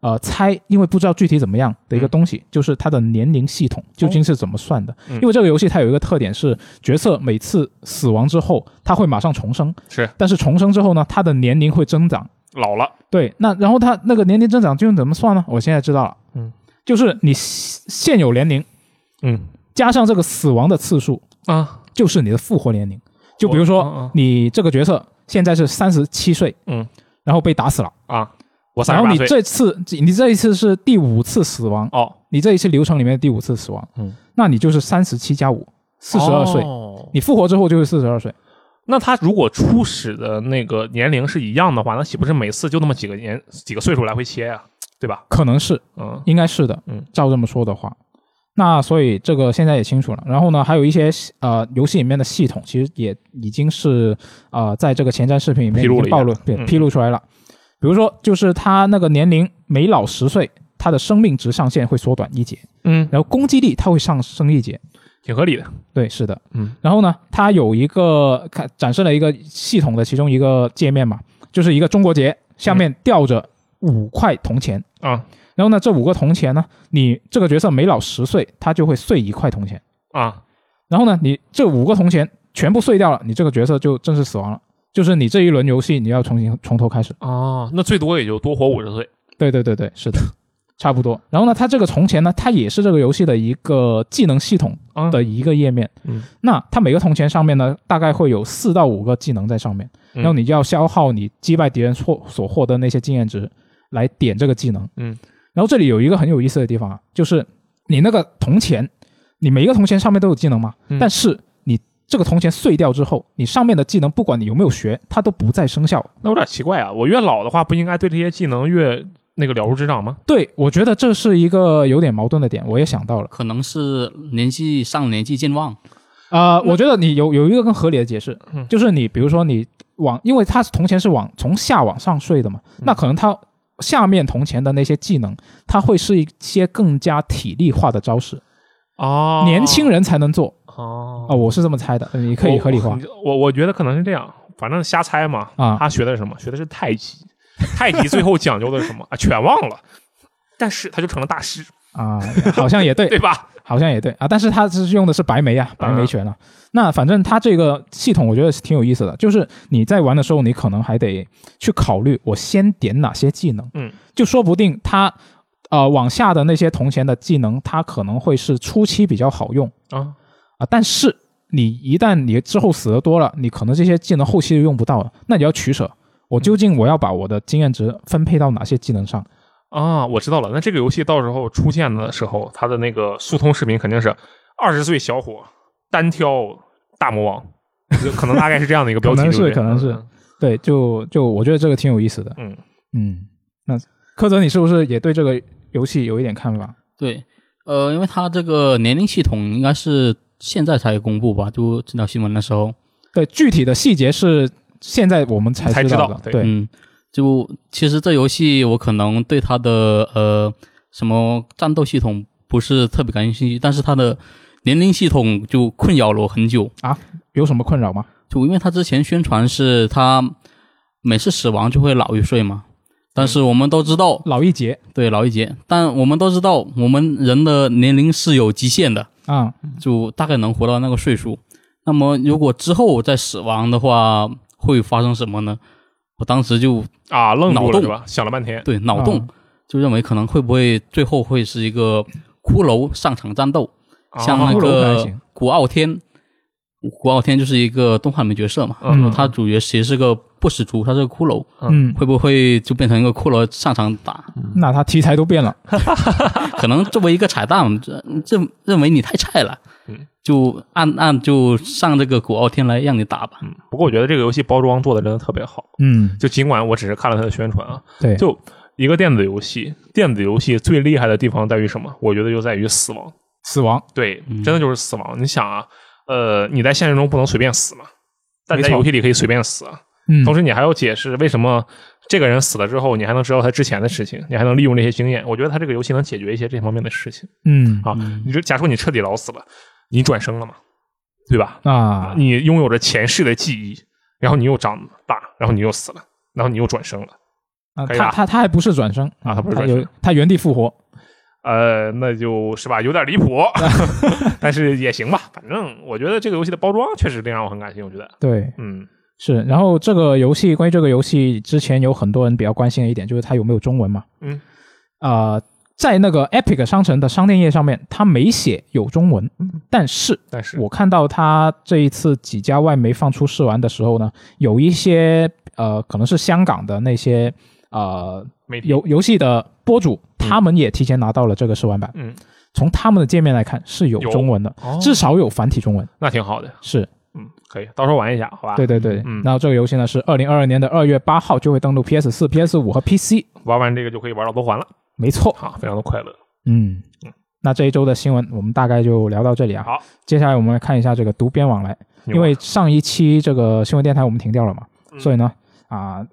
呃猜，因为不知道具体怎么样的一个东西，就是它的年龄系统究竟是怎么算的。嗯。因为这个游戏它有一个特点是，角色每次死亡之后，它会马上重生，是。但是重生之后呢，它的年龄会增长。老了，对，那然后它那个年龄增长究竟怎么算呢？我现在知道了，嗯，就是你现有年龄嗯。加上这个死亡的次数，啊，就是你的复活年龄。就比如说，嗯你这个角色现在是三十七岁，嗯，然后被打死了，啊，然后你。这次你这一次是第五次死亡，哦，你这一次流程里面的第五次死亡，嗯，那你就是三十七加五，四十二岁。哦你复活之后就是四十二岁，那他如果初始的那个年龄是一样的话，那岂不是每次就那么几个年几个岁数来回切呀、对吧？可能是，嗯应该是的。嗯，照这么说的话，那所以这个现在也清楚了。然后呢，还有一些呃游戏里面的系统，其实也已经是呃在这个前瞻视频里面已披露了一下经暴露，对，嗯披露出来了。比如说，就是他那个年龄每老十岁，他的生命值上限会缩短一节，嗯，然后攻击力它会上升一节。挺合理的。对，是的。嗯，然后呢，它有一个看展示了一个系统的其中一个界面嘛，就是一个中国结，下面吊着五块铜钱。啊然后呢，这五个铜钱呢，你这个角色每老十岁，他就会碎一块铜钱。啊，然后呢，你这五个铜钱全部碎掉了，你这个角色就正式死亡了。就是你这一轮游戏你要重新从头开始。啊，那最多也就多活五十岁。对对对对，是的，差不多。然后呢，它这个铜钱呢，它也是这个游戏的一个技能系统啊的一个页面。嗯，那它每个铜钱上面呢，大概会有四到五个技能在上面，嗯然后你就要消耗你击败敌人获所获得那些经验值来点这个技能。嗯，然后这里有一个很有意思的地方啊，就是你那个铜钱，你每一个铜钱上面都有技能嘛，嗯但是你这个铜钱碎掉之后，你上面的技能不管你有没有学，它都不再生效。那有点奇怪啊！我越老的话，不应该对这些技能越那个了如指掌吗？对，我觉得这是一个有点矛盾的点，我也想到了。可能是年纪上了年纪健忘，呃，我觉得你有有一个更合理的解释，嗯就是你比如说你往，因为它铜钱是往从下往上碎的嘛，嗯那可能它下面铜钱的那些技能，它会是一些更加体力化的招式，哦年轻人才能做哦啊、我是这么猜的，呃你可以合理化我我我觉得可能是这样，反正瞎猜嘛。啊。他学的是什么？学的是太极。太极最后讲究的是什么啊？全忘了。但是他就成了大师，啊，好像也对，对吧？好像也对啊，但是他是用的是白眉啊，白眉拳啊。那反正他这个系统我觉得是挺有意思的，就是你在玩的时候，你可能还得去考虑我先点哪些技能，嗯，就说不定他呃往下的那些铜钱的技能，它可能会是初期比较好用啊，啊，但是你一旦你之后死的多了，你可能这些技能后期就用不到了，那你要取舍。我究竟我要把我的经验值分配到哪些技能上？啊，我知道了。那这个游戏到时候出现的时候，它的那个速通视频肯定是二十岁小伙单挑大魔王，就可能大概是这样的一个标题，可能是对可能是嗯对，就就我觉得这个挺有意思的。嗯，嗯，那柯泽，你是不是也对这个游戏有一点看法？对，呃，因为它这个年龄系统应该是现在才公布吧，就这条新闻的时候，对，具体的细节是现在我们才才知道对对，嗯，就其实这游戏我可能对它的呃什么战斗系统不是特别感兴趣，但是它的年龄系统就困扰了我很久啊。有什么困扰吗？就因为它之前宣传是它每次死亡就会老一岁嘛。但是我们都知道，老一节对老一节，但我们都知道，我们人的年龄是有极限的，啊，就大概能活到那个岁数。那么如果之后再死亡的话，会发生什么呢？我当时就啊，愣住脑洞。吧？想了半天，对脑洞，啊就认为可能会不会最后会是一个骷髅上场战斗，像那个古傲天，古傲天就是一个动画里面角色嘛，嗯。他主角其实是个不死族，他是个骷髅，嗯，会不会就变成一个骷髅上场打？那他题材都变了，可能作为一个彩蛋，这认认为你太菜了嗯，就按按就上这个古傲天来让你打吧。不过我觉得这个游戏包装做的真的特别好，嗯，就尽管我只是看了它的宣传啊，对，就一个电子游戏，电子游戏最厉害的地方在于什么？我觉得就在于死亡。死亡，对，嗯真的就是死亡。你想啊，呃，你在现实中不能随便死嘛，但你在游戏里可以随便死啊。嗯同时，你还要解释为什么这个人死了之后，你还能知道他之前的事情，你还能利用这些经验。我觉得他这个游戏能解决一些这方面的事情嗯啊。你就假如你彻底老死了，你转生了嘛，对吧？啊，你拥有着前世的记忆，然后你又长大，然后你又死了，然后你又转生了。啊他他他还不是转生啊他不是转生他原地复活，呃，那就是吧，有点离谱，但是也行吧。反正我觉得这个游戏的包装确实令让我很感兴趣。我觉得，对，嗯是。然后这个游戏关于这个游戏之前有很多人比较关心的一点就是它有没有中文嘛？嗯，啊，在那个 Epic 商城的商店页上面，它没写有中文，但是但是我看到它这一次几家外媒放出试玩的时候呢，有一些呃可能是香港的那些呃游游戏的播主，他们也提前拿到了这个试玩版。嗯，从他们的界面来看是有有中文的，哦至少有繁体中文。那挺好的，是嗯，可以，到时候玩一下，好吧？对，对对。嗯然后这个游戏呢是二零二二年的二月八号就会登陆 PS 四、PS 五和 PC。玩完这个就可以玩到多环了，没错，好，非常的快乐。嗯。那这一周的新闻我们大概就聊到这里啊。好，接下来我们来看一下这个读编往来，因为上一期这个新闻电台我们停掉了嘛，嗯所以呢啊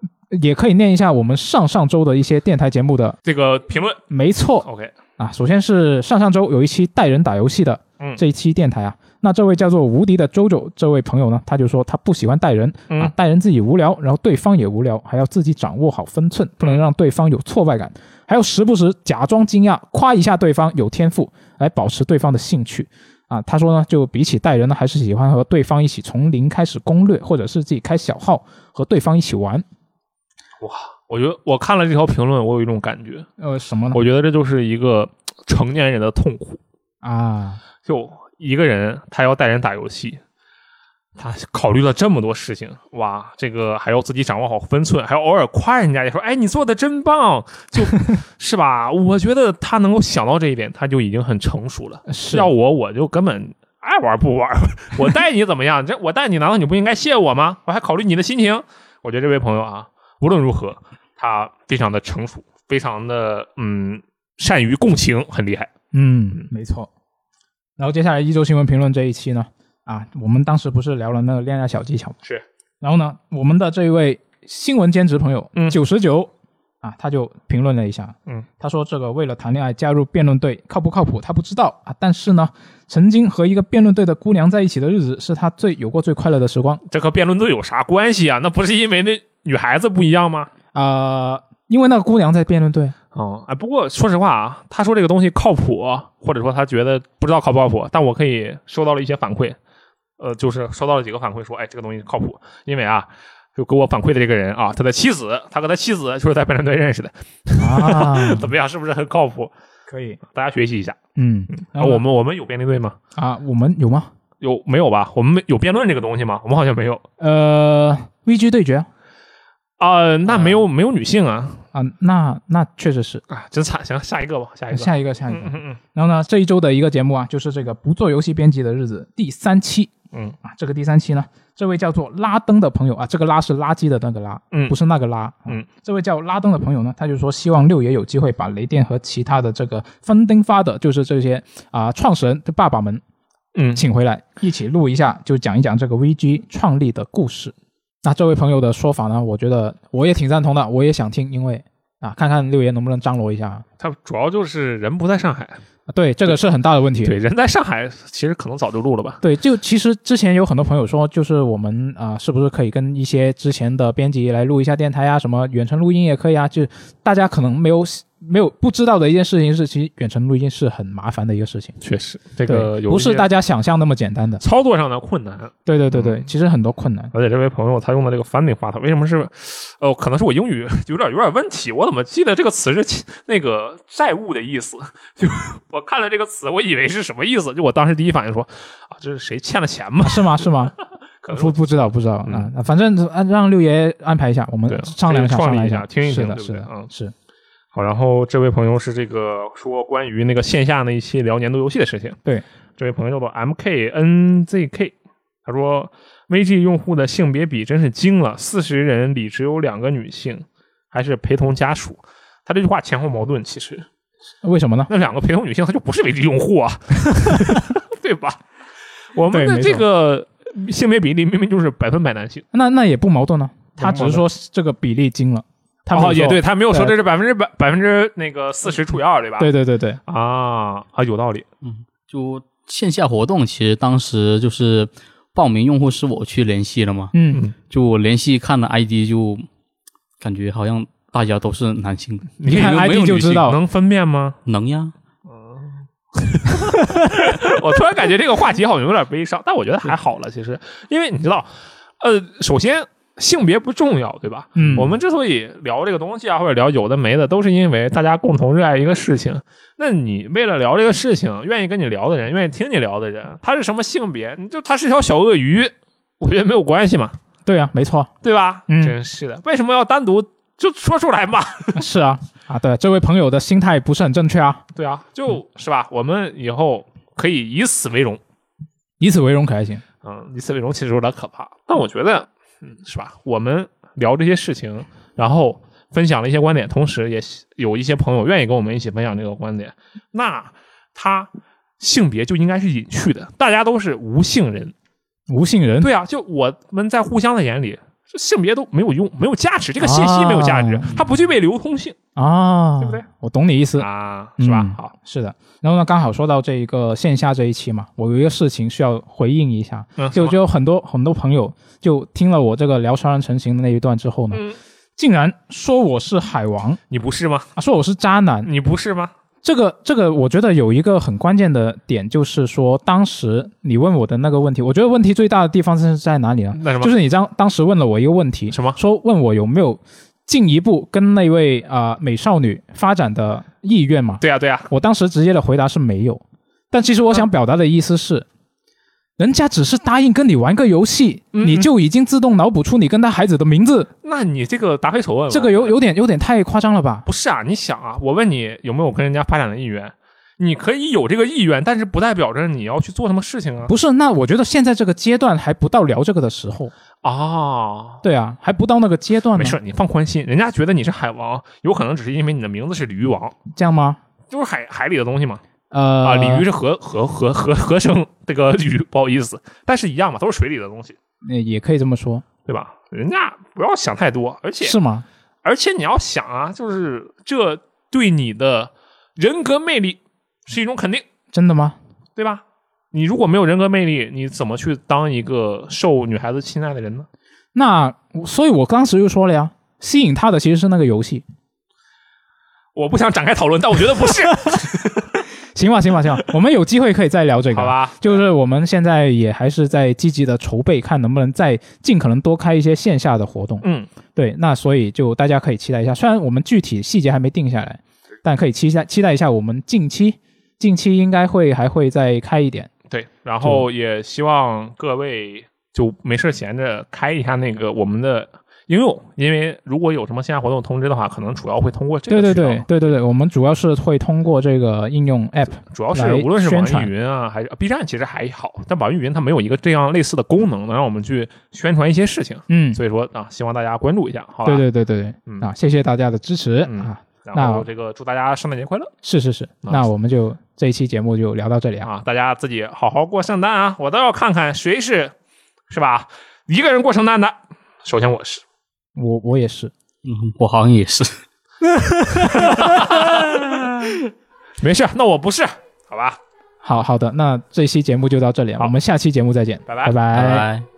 也可以念一下我们上上周的一些电台节目的。这个评论没错，，OK，啊，首先是上上周有一期带人打游戏的嗯这一期电台啊，那这位叫做无敌的周周这位朋友呢，他就说他不喜欢带人啊嗯，带人自己无聊，然后对方也无聊，还要自己掌握好分寸，不能让对方有挫败感，还要时不时假装惊讶，夸一下对方有天赋，来保持对方的兴趣。啊，他说呢，就比起带人呢，还是喜欢和对方一起从零开始攻略，或者是自己开小号和对方一起玩。哇我觉得我看了这条评论，我有一种感觉，呃，什么呢？我觉得这就是一个成年人的痛苦。啊，就一个人，他要带人打游戏，他考虑了这么多事情，哇，这个还要自己掌握好分寸，还要偶尔夸人家，也说，哎，你做的真棒，就 是吧？我觉得他能够想到这一点，他就已经很成熟了。是要我，我就根本爱玩不玩，我带你怎么样？这我带你，难道你不应该谢我吗？我还考虑你的心情。我觉得这位朋友啊，无论如何，他非常的成熟，非常的嗯，善于共情，很厉害。嗯，没错。然后接下来一周新闻评论这一期呢，啊，我们当时不是聊了那个恋爱小技巧吗？是。然后呢，我们的这一位新闻兼职朋友嗯九十九啊，他就评论了一下，嗯，他说这个为了谈恋爱加入辩论队靠不靠谱他不知道啊，但是呢，曾经和一个辩论队的姑娘在一起的日子是他最有过最快乐的时光这和辩论队有啥关系啊？那不是因为那女孩子不一样吗？啊、因为那个姑娘在辩论队，哦，哎，不过说实话啊，他说这个东西靠谱，或者说他觉得不知道靠不靠谱，但我可以收到了一些反馈，呃，就是收到了几个反馈说，哎，这个东西靠谱，因为啊，就给我反馈的这个人啊，他的妻子，他和他妻子就是在辩论队认识的，啊，怎么样？是不是很靠谱？可以，大家学习一下。嗯，然啊，我们我们有辩论队吗？啊，我们有吗？有没有吧？我们有辩论这个东西吗？我们好像没有呃，VG 对决啊、那没有没有女性啊啊，那那确实是。啊，真惨。行，下一个吧，下一个。下一个，下一个。嗯嗯嗯然后呢，这一周的一个节目啊，就是这个不做游戏编辑的日子第三期嗯啊。这个第三期呢，这位叫做拉登的朋友啊，这个拉是垃圾的那个拉，嗯不是那个拉。啊嗯，这位叫拉登的朋友呢，他就说希望六爷有机会把雷电和其他的这个 funding father，就是这些啊创始人的爸爸们嗯，请回来一起录一下，就讲一讲这个 VG 创立的故事。那这位朋友的说法呢，我觉得我也挺赞同的，我也想听，因为啊，看看六爷能不能张罗一下。他主要就是人不在上海。对，这个是很大的问题。对，人在上海，其实可能早就录了吧。对，就其实之前有很多朋友说，就是我们啊、是不是可以跟一些之前的编辑来录一下电台啊，什么远程录音也可以啊？就大家可能没有没有不知道的一件事情是，其实远程录音是很麻烦的一个事情，确实，这个不是大家想象那么简单的。操作上的困难。对对对对，嗯其实很多困难。而且这位朋友他用的这个 funding 话，他为什么是，呃，可能是我英语 有点有点问题，我怎么记得这个词是欠那个债务的意思？就我看了这个词，我以为是什么意思？就我当时第一反应说，啊，这是谁欠了钱吗？是吗？是吗？可能不不知道不知道嗯啊、那反正按让六爷安排一下，我们商量商量一下听一听是的，是的，对嗯是好，然后这位朋友是这个说关于那个线下那一期聊年度游戏的事情。对，这位朋友叫做 M K N Z K，他说 VG 用户的性别比真是惊了，四十人里只有两个女性，还是陪同家属。他这句话前后矛盾，其实为什么呢？那两个陪同女性，她就不是 VG 用户啊，对吧？我们的这个性别比例明明就是百分百男性，那那也不矛盾呢、他只是说这个比例惊了，他也对，他没有说这是百分之百百分之那个四十除以二，对吧？对对对对，啊啊，有道理。嗯就线下活动，其实当时就是报名用户是我去联系了嘛，嗯，就我联系看了 ID，就感觉好像大家都是男性，你看 ID 就知道能分辨吗？能呀，我突然感觉这个话题好像有点悲伤，但我觉得还好了。其实，因为你知道，呃，首先性别不重要，对吧？嗯，我们之所以聊这个东西啊，或者聊有的没的，都是因为大家共同热爱一个事情。那你为了聊这个事情，愿意跟你聊的人，愿意听你聊的人，他是什么性别？你就他是条小鳄鱼，我觉得没有关系嘛，对啊，没错，对吧？嗯真是的，为什么要单独就说出来嘛？是啊啊，对，这位朋友的心态不是很正确啊，对啊，就是吧？我们以后可以以此为荣。以此为荣可还行？嗯，以此为荣其实有点可怕，但我觉得，嗯，是吧？我们聊这些事情，然后分享了一些观点，同时也有一些朋友愿意跟我们一起分享这个观点，那他性别就应该是隐去的，大家都是无性人。无性人，对啊，就我们在互相的眼里，这性别都没有用，没有价值，这个信息没有价值，啊它不具备流通性啊，对不对？我懂你意思，啊，是吧？嗯好，是的。然后呢，刚好说到这一个线下这一期嘛，我有一个事情需要回应一下，嗯，就就有很多很多朋友就听了我这个聊双人成型的那一段之后呢，嗯，竟然说我是海王你不是吗？啊，说我是渣男。你不是吗？这个这个，我觉得有一个很关键的点，就是说当时你问我的那个问题，我觉得问题最大的地方是在哪里呢？那什么？就是你当当时问了我一个问题，什么？说问我有没有进一步跟那位啊、美少女发展的意愿嘛？对呀、对呀、我当时直接的回答是没有，但其实我想表达的意思是，人家只是答应跟你玩个游戏，嗯你就已经自动脑补出你跟他孩子的名字，那你这个答非所问。这个有有点有点太夸张了吧？不是啊？你想啊，我问你有没有跟人家发展的意愿？你可以有这个意愿，但是不代表着你要去做什么事情啊。不是，那我觉得现在这个阶段还不到聊这个的时候。啊，对啊，还不到那个阶段呢。没事，你放宽心，人家觉得你是海王，有可能只是因为你的名字是鲤鱼王，这样吗？就是海海里的东西嘛。呃，啊，鲤鱼是合合合合合成这个鲤鱼，不好意思，但是一样嘛，都是水里的东西，那也可以这么说，对吧？人家不要想太多，而且是吗？而且你要想啊，就是这对你的人格魅力是一种肯定。真的吗？对吧？你如果没有人格魅力，你怎么去当一个受女孩子青睐的人呢？那所以，我当时就说了呀，吸引他的其实是那个游戏。我不想展开讨论，但我觉得不是，行吧，行吧，行吧，我们有机会可以再聊这个。好吧？就是我们现在也还是在积极的筹备，看能不能再尽可能多开一些线下的活动。嗯，对，那所以就大家可以期待一下，虽然我们具体细节还没定下来，但可以期待期待一下，我们近期近期应该会还会再开一点。对。然后也希望各位就没事闲着开一下那个我们的应用，因为如果有什么线下活动通知的话，可能主要会通过这个对对对对对对，我们主要是会通过这个应用 App。主要是无论是网易云啊，还是呃 B 站，其实还好，但网易云它没有一个这样类似的功能，能让我们去宣传一些事情。嗯，所以说啊，希望大家关注一下，好吧？对对对对对，嗯啊，谢谢大家的支持、嗯啊！然后那这个祝大家圣诞节快乐是是是，啊那我们就这一期节目就聊到这里啊。啊！大家自己好好过圣诞啊！我倒要看看谁是是吧？一个人过圣诞的。首先我是，我我也是，嗯，我好像也是。没事，那我不是。好吧，好好的，那这期节目就到这里，好我们下期节目再见，拜拜拜拜拜。